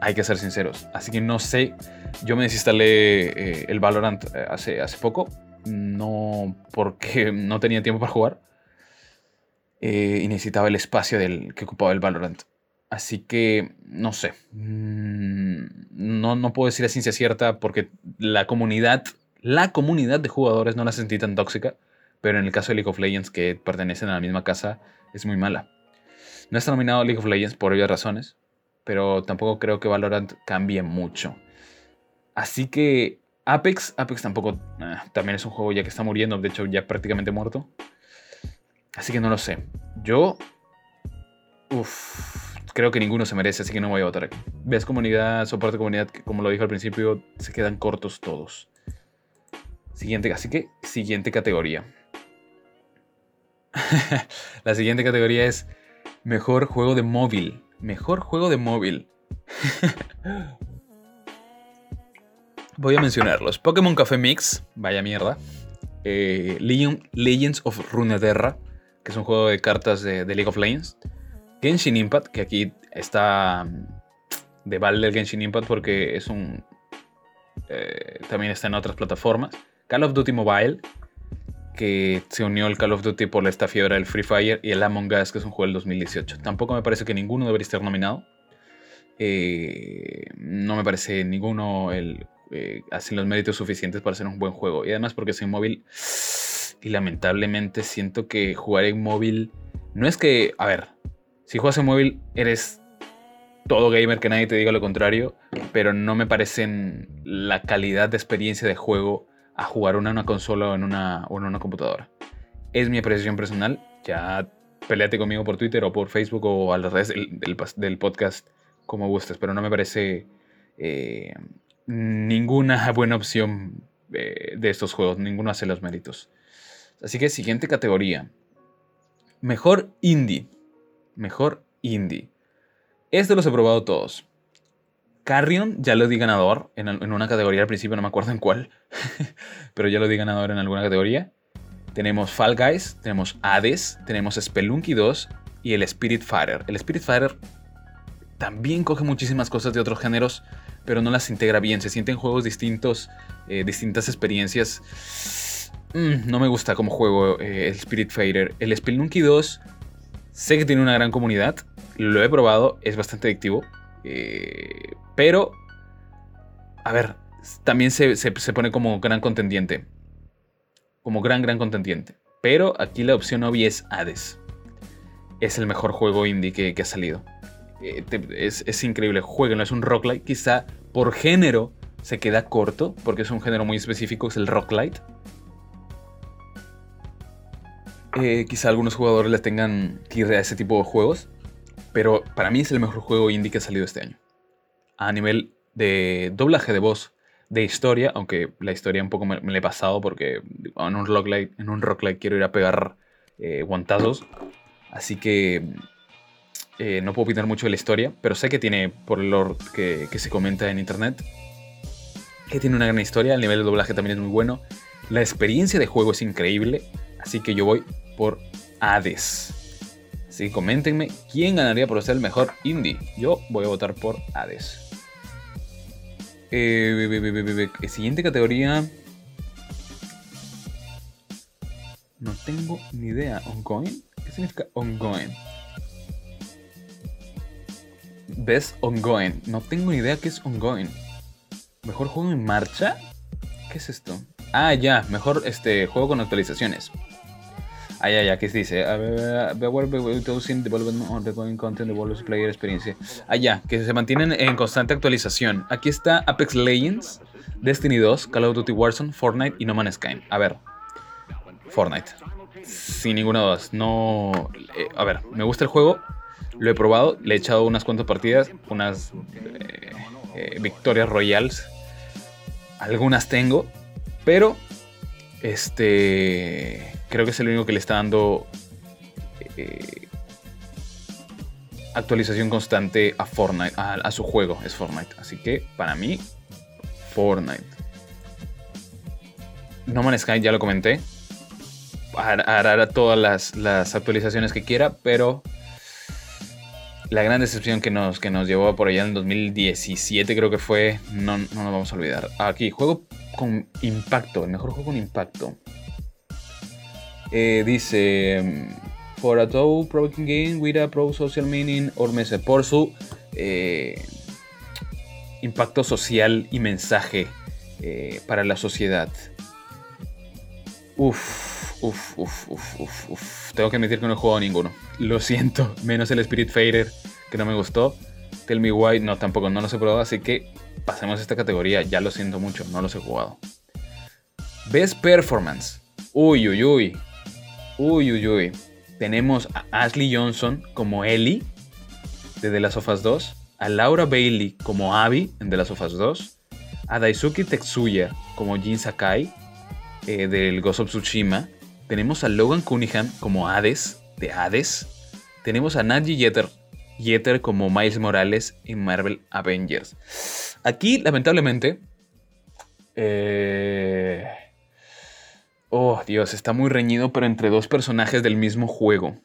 Hay que ser sinceros. Así que no sé. Yo me desinstalé eh, el Valorant eh, hace, hace poco. No porque no tenía tiempo para jugar. Eh, y necesitaba el espacio del, que ocupaba el Valorant. Así que no sé. Mm, no, no puedo decir a ciencia cierta porque la comunidad, la comunidad de jugadores no la sentí tan tóxica pero en el caso de League of Legends, que pertenecen a la misma casa, es muy mala. No está nominado League of Legends por obvias razones, pero tampoco creo que Valorant cambie mucho. Así que Apex, Apex tampoco, eh, también es un juego ya que está muriendo, de hecho ya prácticamente muerto. Así que no lo sé. Yo, uff, creo que ninguno se merece, así que no voy a votar. Ves comunidad, soporte comunidad, como lo dije al principio, se quedan cortos todos. Siguiente, así que siguiente categoría. La siguiente categoría es mejor juego de móvil. Mejor juego de móvil. Voy a mencionarlos. Pokémon Café Mix, vaya mierda. Eh, Legends of Runeterra, que es un juego de cartas de, League of Legends. Genshin Impact, que aquí está de vale el Genshin Impact porque es un... Eh, también está en otras plataformas. Call of Duty Mobile, que se unió al Call of Duty por esta fiebre del Free Fire, y el Among Us, que es un juego del 2018. Tampoco me parece que ninguno debería estar nominado. Eh, no me parece ninguno el, eh, los méritos suficientes para ser un buen juego. Y además porque soy móvil y lamentablemente siento que jugar en móvil no es que, a ver, si juegas en móvil eres todo gamer que nadie te diga lo contrario, pero no me parecen la calidad de experiencia de juego a jugar en una consola o en una, o en una computadora. Es mi apreciación personal, ya peleate conmigo por Twitter o por Facebook o al redes del, podcast como gustes, pero no me parece eh, ninguna buena opción eh, de estos juegos, ninguno hace los méritos. Así que siguiente categoría. Mejor indie. Mejor indie. Este los he probado todos. Carrion ya lo di ganador en, una categoría al principio, no me acuerdo en cuál, pero ya lo di ganador en alguna categoría. Tenemos Fall Guys, tenemos Hades, tenemos Spelunky 2 y el Spirit Fighter. El Spirit Fighter también coge muchísimas cosas de otros géneros, pero no las integra bien. Se sienten juegos distintos, eh, distintas experiencias. Mm, no me gusta como juego eh, el Spirit Fighter. El Spelunky 2 sé que tiene una gran comunidad. Lo he probado, es bastante adictivo. Eh, pero, a ver, también se, pone como gran contendiente. Como gran, gran contendiente. Pero aquí la opción obvia es Hades. Es el mejor juego indie que ha salido. Eh, es, increíble, jueguenlo, es un rock quizá por género se queda corto, porque es un género muy específico, es el rock light. Eh, quizá algunos jugadores les tengan que ir a ese tipo de juegos, pero para mí es el mejor juego indie que ha salido este año. A nivel de doblaje de voz, de historia, aunque la historia un poco me, le he pasado porque en un rock light, quiero ir a pegar eh, guantazos. Así que eh, no puedo opinar mucho de la historia, pero sé que tiene, por el lore que, se comenta en internet, que tiene una gran historia. El nivel de doblaje también es muy bueno. La experiencia de juego es increíble. Así que yo voy por Hades. Así coméntenme quién ganaría por ser el mejor indie. Yo voy a votar por Hades. Eh, siguiente categoría. No tengo ni idea. ¿Ongoing? ¿Qué significa ongoing? Best Ongoing. No tengo ni idea qué es Ongoing. ¿Mejor juego en marcha? ¿Qué es esto? Ah, ya, mejor este juego con actualizaciones. Ah, ya, ya, ¿qué se dice? content, player experience. Ah, ya, que se mantienen en constante actualización. Aquí está Apex Legends, Destiny 2, Call of Duty Warzone, Fortnite y No Man's Sky. A ver, Fortnite. Sin ninguna duda. No. Eh, a ver, me gusta el juego, lo he probado, le he echado unas cuantas partidas, unas eh, eh, victorias royales. Algunas tengo, pero este creo que es el único que le está dando eh, actualización constante a Fortnite, a, su juego, es Fortnite. Así que para mí, Fortnite. No Man's Sky ya lo comenté. Hará todas las, actualizaciones que quiera, pero la gran decepción que nos, que nos llevó por allá en el 2017 creo que fue, no, no nos vamos a olvidar. Aquí, juego con impacto, el mejor juego con impacto. Eh, dice, for a pro provoking game with a pro social meaning or message, por su eh, impacto social y mensaje eh, para la sociedad. Uf, uf, uf, uf, uf, uf. Tengo que admitir que no he jugado ninguno. Lo siento, menos el Spirit Fader, que no me gustó. Tell Me Why, no, tampoco, no los he probado, así que pasemos a esta categoría. Ya lo siento mucho, no los he jugado. Best Performance. Uy, uy, uy. Uy, uy, uy. Tenemos a Ashley Johnson como Ellie de The Last of Us 2, a Laura Bailey como Abby en The Last of Us 2, a Daisuke Tetsuya como Jin Sakai eh, del Ghost of Tsushima, tenemos a Logan Cunningham como Hades de Hades, tenemos a Nadji Jeter como Miles Morales en Marvel Avengers. Aquí, lamentablemente, eh, Oh, Dios, está muy reñido, pero entre dos personajes del mismo juego,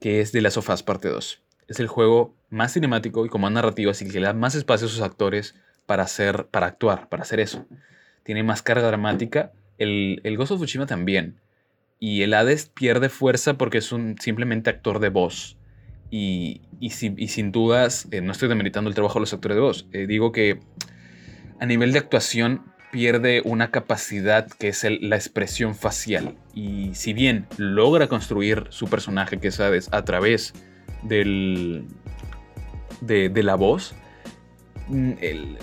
que es de las sofás parte 2. Es el juego más cinemático y con más narrativa, así que le da más espacio a sus actores para, hacer, para actuar, para hacer eso. Tiene más carga dramática. El, el Ghost of Tsushima también. Y el Hades pierde fuerza porque es un simplemente actor de voz. Y, y, sin dudas, eh, no estoy demeritando el trabajo de los actores de voz. Eh, digo que a nivel de actuación pierde una capacidad que es la expresión facial. Y si bien logra construir su personaje, que sabes, a través del, de, la voz, mm, el,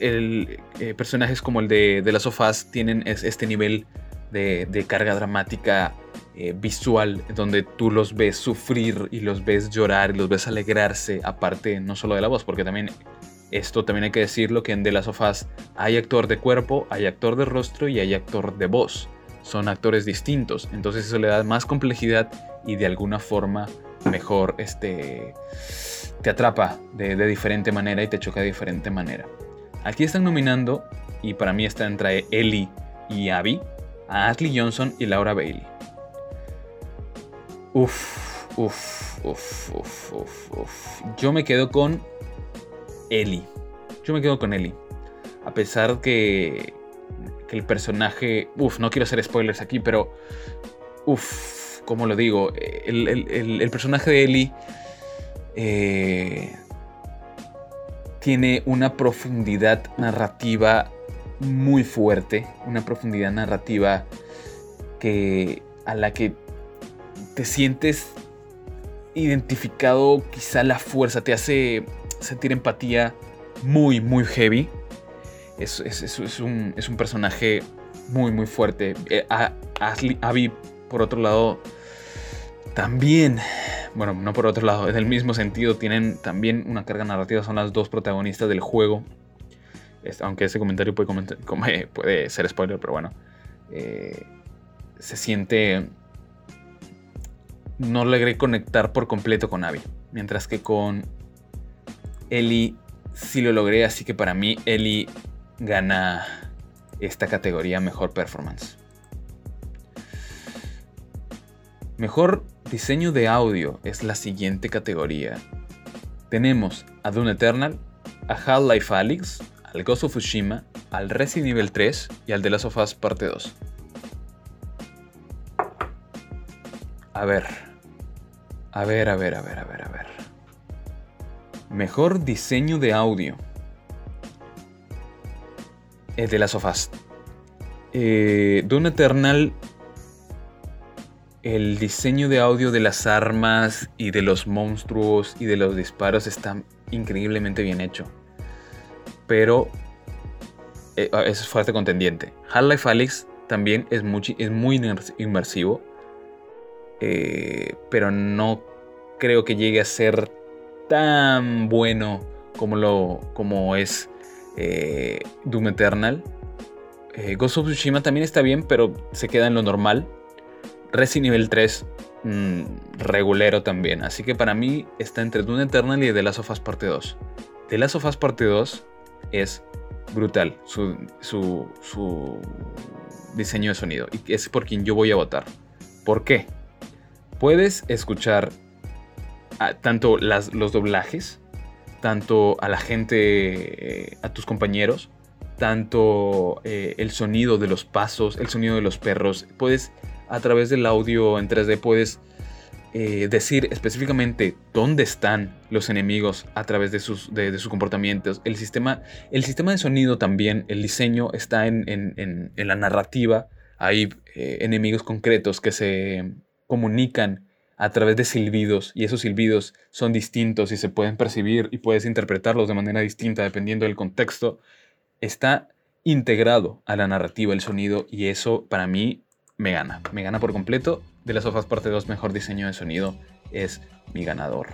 eh, personajes como el de, las sofás tienen este nivel de, carga dramática eh, visual, donde tú los ves sufrir y los ves llorar y los ves alegrarse, aparte no solo de la voz, porque también esto también hay que decirlo que en De las sofás hay actor de cuerpo, hay actor de rostro y hay actor de voz. Son actores distintos, entonces eso le da más complejidad y de alguna forma mejor este, te atrapa de, diferente manera y te choca de diferente manera. Aquí están nominando, y para mí está entre Ellie y Abby, a Ashley Johnson y Laura Bailey. Uf, uf, uf, uf, uf, uf. Yo me quedo con Ellie. Yo me quedo con Ellie. A pesar que, que el personaje... Uf, no quiero hacer spoilers aquí, pero... Uf, como lo digo, el, personaje de Ellie... Eh, tiene una profundidad narrativa muy fuerte, una profundidad narrativa que a la que te sientes identificado, quizá la fuerza te hace sentir empatía muy, muy heavy. Es, un, personaje muy, muy fuerte. Eh, Abby, por otro lado, también, bueno, no por otro lado, en el mismo sentido, tienen también una carga narrativa. Son las dos protagonistas del juego. aunque ese comentario puede, puede ser spoiler, pero bueno. Eh, se siente. No logré conectar por completo con Abby. Mientras que con Eli sí lo logré, así que para mí Eli gana esta categoría mejor performance. Mejor diseño de audio es la siguiente categoría. Tenemos a Dune Eternal, a Half-Life Alyx, al Ghost of Tsushima, al Resident Evil 3 y al The Last of Us Parte 2. A ver. A ver, a ver, a ver, a ver, a ver. Mejor diseño de audio. Es de las sofás. Eh, Eternal. El diseño de audio de las armas y de los monstruos y de los disparos está increíblemente bien hecho. Pero eh, es fuerte contendiente. Half-Life Alyx también es muy, es muy inmersivo. Eh, pero no creo que llegue a ser tan bueno como, lo, como es eh, Doom Eternal. Eh, Ghost of Tsushima también está bien, pero se queda en lo normal. Resi nivel 3, mm, regulero también. Así que para mí está entre Doom Eternal y The Last of Us Parte 2. The Last of Us Parte 2 es brutal su, su, diseño de sonido. Y es por quien yo voy a votar. ¿Por qué? Puedes escuchar tanto los doblajes, tanto a la gente, eh, a tus compañeros, tanto eh, el sonido de los pasos, el sonido de los perros. Puedes, a través del audio en 3D, puedes eh, decir específicamente dónde están los enemigos a través de sus, de, sus comportamientos. El sistema, el sistema de sonido también, el diseño está en, en, en, la narrativa hay enemigos concretos que se comunican a través de silbidos y esos silbidos son distintos y se pueden percibir y puedes interpretarlos de manera distinta dependiendo del contexto, está integrado a la narrativa el sonido y eso para mí me gana, me gana por completo. De las sofas parte 2 mejor diseño de sonido es mi ganador.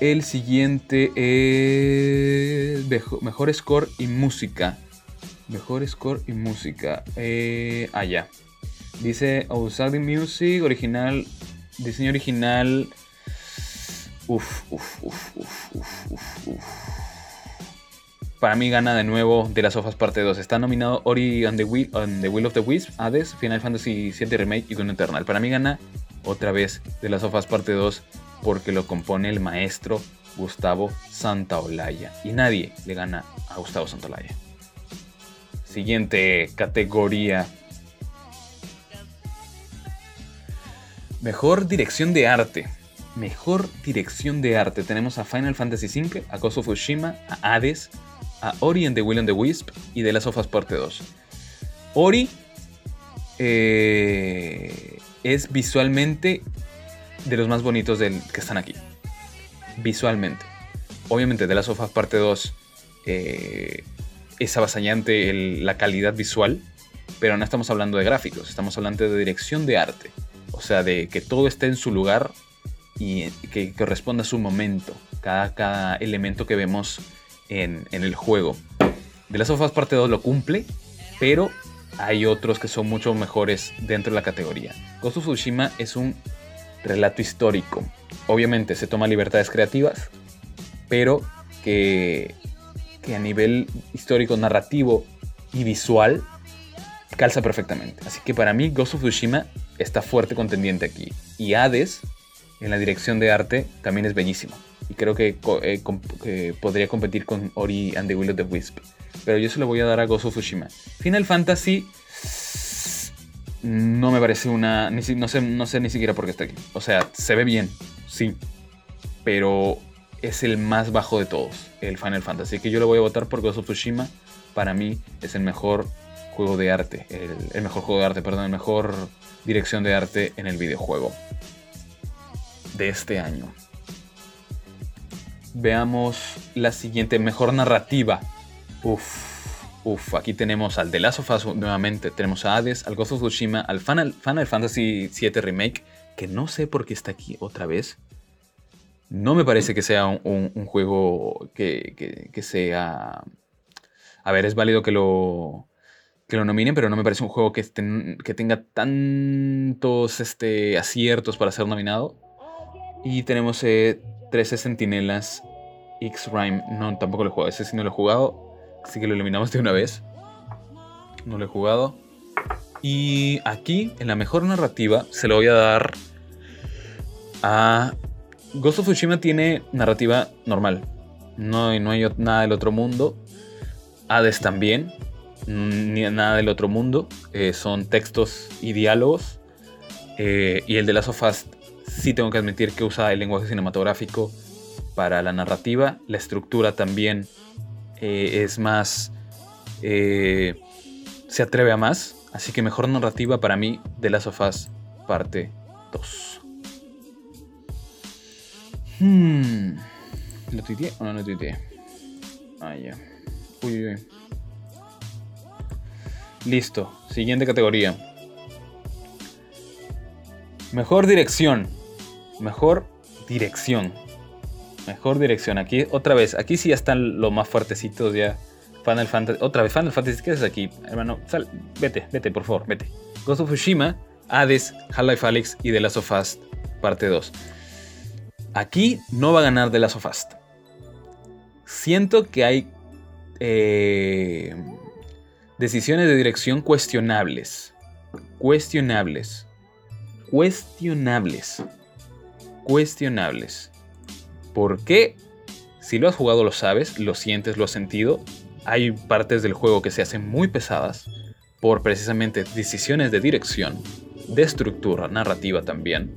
El siguiente es mejor score y música. Mejor score y música. Eh, ah, ya. Dice Outside Music, original. Diseño original. Uf, uf, uf, uf, uf, uf, Para mí gana de nuevo de las Sofas parte 2. Está nominado Ori on the, Will, the Will of the Wisp, Hades, Final Fantasy VII Remake y Gun Eternal. Para mí gana otra vez de las Sofas parte 2 porque lo compone el maestro Gustavo Santaolalla. Y nadie le gana a Gustavo Santaolalla. Siguiente categoría. Mejor dirección de arte. Mejor dirección de arte. Tenemos a Final Fantasy V, a Ghost of Tsushima, a Hades, a Ori and the Will and the Wisp y de las Us Parte 2. Ori eh, es visualmente de los más bonitos del, que están aquí. Visualmente. Obviamente, de las sofas parte 2 eh, es avasallante la calidad visual, pero no estamos hablando de gráficos, estamos hablando de dirección de arte. O sea, de que todo esté en su lugar y que corresponda a su momento, cada, cada elemento que vemos en, el juego. De las sofas parte 2 lo cumple, pero hay otros que son mucho mejores dentro de la categoría. Ghost of Tsushima es un relato histórico. Obviamente se toma libertades creativas, pero que, que a nivel histórico, narrativo y visual calza perfectamente. Así que para mí Ghost of Tsushima está fuerte contendiente aquí. Y Hades, en la dirección de arte, también es bellísimo. Y creo que, eh, podría competir con Ori and the Will of the Wisp. Pero yo se lo voy a dar a of Tsushima. Final Fantasy no me parece una. no, sé, no sé ni siquiera por qué está aquí. O sea, se ve bien, sí. Pero es el más bajo de todos, el Final Fantasy. que yo le voy a votar por Ghost of Tsushima. Para mí es el mejor juego de arte. El, mejor juego de arte, perdón, el mejor dirección de arte en el videojuego de este año. Veamos la siguiente, mejor narrativa. Uf. Uf, aquí tenemos al The Last of Us nuevamente, tenemos a Hades, al Ghost of Tsushima, al Final, Fantasy VII Remake, que no sé por qué está aquí otra vez. No me parece que sea un, juego que, sea... A ver, es válido que lo, que lo nominen, pero no me parece un juego que, que tenga tantos este, aciertos para ser nominado. Y tenemos 13 eh, Sentinelas X-Rime. No, tampoco lo he jugado. Ese sí no lo he jugado. Así que lo eliminamos de una vez. No lo he jugado. Y aquí, en la mejor narrativa, se lo voy a dar a... Ghost of Tsushima tiene narrativa normal. No, no hay nada del otro mundo. Hades también. Ni nada del otro mundo. Eh, son textos y diálogos. Eh, y el de Last of Us sí tengo que admitir que usa el lenguaje cinematográfico para la narrativa. La estructura también eh, es más... Se atreve a más. Así que mejor narrativa para mí de las sofás parte 2. Hmm. ¿Lo tuiteé o no lo tuiteé? Ah, ya. Uy, uy. Listo. Siguiente categoría. Mejor dirección. Mejor dirección. Mejor dirección. Aquí, otra vez, aquí sí ya están los más fuertecitos ya. Final Fantasy. Otra vez, Final Fantasy, ¿qué haces aquí? Hermano, sal, vete, vete, por favor, vete. Ghost of Tsushima, Hades, Half-Life Alyx y The Last of Us parte 2. Aquí no va a ganar The Last of Us. Siento que hay eh, decisiones de dirección cuestionables. Cuestionables. Cuestionables. Cuestionables. ¿Por qué? Si lo has jugado lo sabes, lo sientes, lo has sentido. Hay partes del juego que se hacen muy pesadas por precisamente decisiones de dirección, de estructura, narrativa también,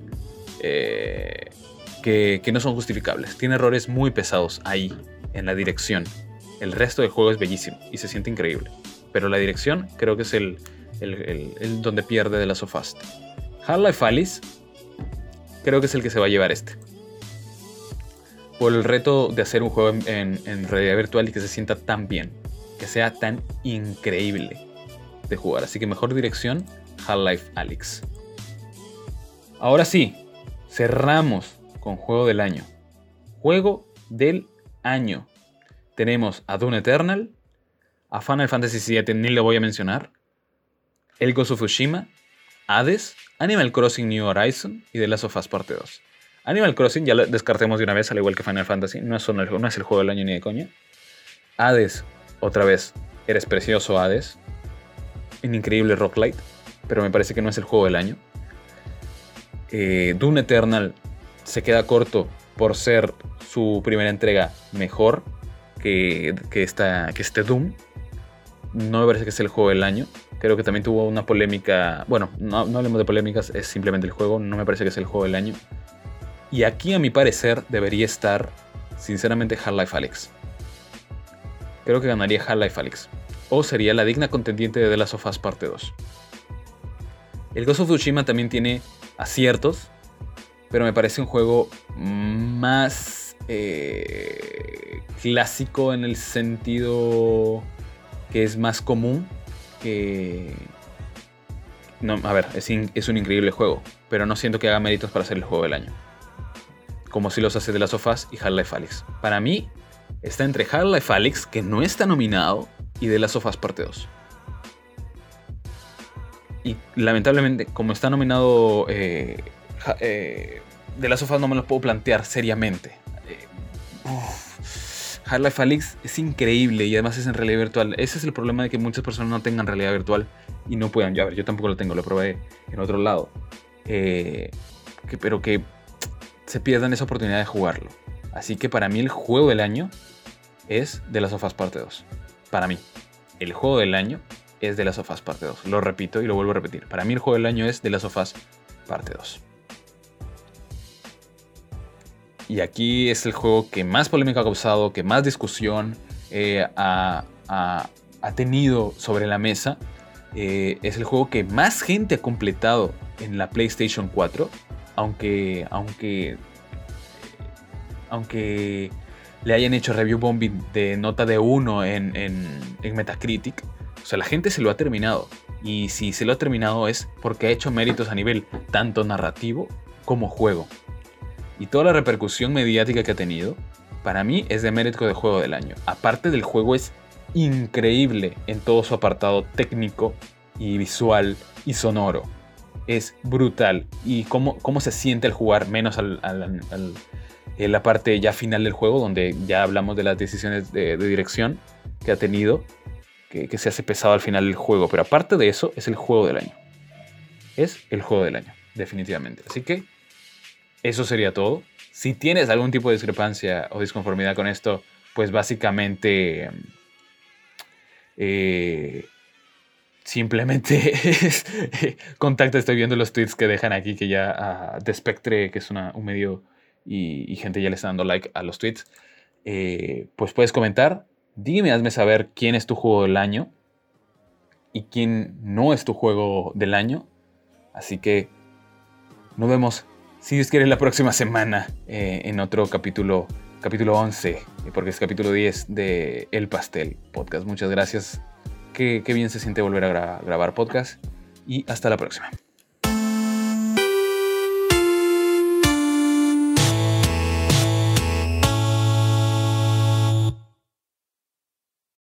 eh, que, que no son justificables. Tiene errores muy pesados ahí, en la dirección. El resto del juego es bellísimo y se siente increíble. Pero la dirección creo que es el, el, donde pierde de la Sofast. Half-Life Alice creo que es el que se va a llevar este. Por el reto de hacer un juego en, en realidad virtual y que se sienta tan bien, que sea tan increíble de jugar. Así que mejor dirección, Half-Life Alyx. Ahora sí, cerramos con juego del año. Juego del año. Tenemos a Dune Eternal, a Final Fantasy VII, ni lo voy a mencionar, El Ghost of Tsushima, Hades, Animal Crossing New Horizon y The Last of Us Parte 2. Animal Crossing ya lo descartemos de una vez, al igual que Final Fantasy, no es, el juego del año ni de coña. Hades, otra vez, eres precioso Hades. Un increíble Rock Light, pero me parece que no es el juego del año. Eh, Dune Eternal se queda corto por ser su primera entrega mejor que, que, esta, que este Doom. No me parece que sea el juego del año. Creo que también tuvo una polémica. Bueno, no, no hablemos de polémicas, es simplemente el juego. No me parece que sea el juego del año. Y aquí, a mi parecer, debería estar, sinceramente, Half-Life Alyx. Creo que ganaría Half-Life Alyx. O sería la digna contendiente de The Last of Us Parte 2. El Ghost of Tsushima también tiene aciertos, pero me parece un juego más eh, clásico en el sentido que es más común que... No, a ver, es, un increíble juego, pero no siento que haga méritos para ser el juego del año. Como si los hace de las sofás y Half-Life Alyx. Para mí, está entre Half-Life Alyx, que no está nominado, y de las sofás parte 2. Y lamentablemente, como está nominado eh, eh, de las sofás, no me lo puedo plantear seriamente. Half-Life Alyx es increíble y además es en realidad virtual. Ese es el problema de que muchas personas no tengan realidad virtual y no puedan. Ya, a ver, yo tampoco lo tengo, lo probé en otro lado. Eh, pero que se pierdan esa oportunidad de jugarlo. Así que para mí el juego del año es de las sofás parte 2. Para mí, el juego del año es de las sofás parte 2. Lo repito y lo vuelvo a repetir. Para mí el juego del año es de las sofás parte 2. Y aquí es el juego que más polémica ha causado, que más discusión eh, ha, tenido sobre la mesa. Eh, es el juego que más gente ha completado en la PlayStation 4. Aunque, aunque, aunque le hayan hecho review bombing de nota de 1 en, en Metacritic. O sea, la gente se lo ha terminado. Y si se lo ha terminado es porque ha hecho méritos a nivel tanto narrativo como juego y toda la repercusión mediática que ha tenido, para mí es de mérito de juego del año. Aparte del juego es increíble en todo su apartado técnico y visual y sonoro. Es brutal. Y cómo, cómo se siente al jugar, menos en la parte ya final del juego, donde ya hablamos de las decisiones de, dirección que ha tenido, que, que se hace pesado al final del juego. Pero aparte de eso, es el juego del año. Es el juego del año, definitivamente. Así que eso sería todo. Si tienes algún tipo de discrepancia o disconformidad con esto, pues básicamente eh, simplemente contacta. Estoy viendo los tweets que dejan aquí, que ya uh, de Spectre, que es un medio y, gente ya le está dando like a los tweets. Eh, pues puedes comentar. Dime, hazme saber quién es tu juego del año y quién no es tu juego del año. Así que nos vemos si Dios quiere, la próxima semana eh, en otro capítulo, capítulo 11, eh, porque es capítulo 10 de El Pastel Podcast. Muchas gracias. Qué, bien se siente volver a grabar podcast y hasta la próxima.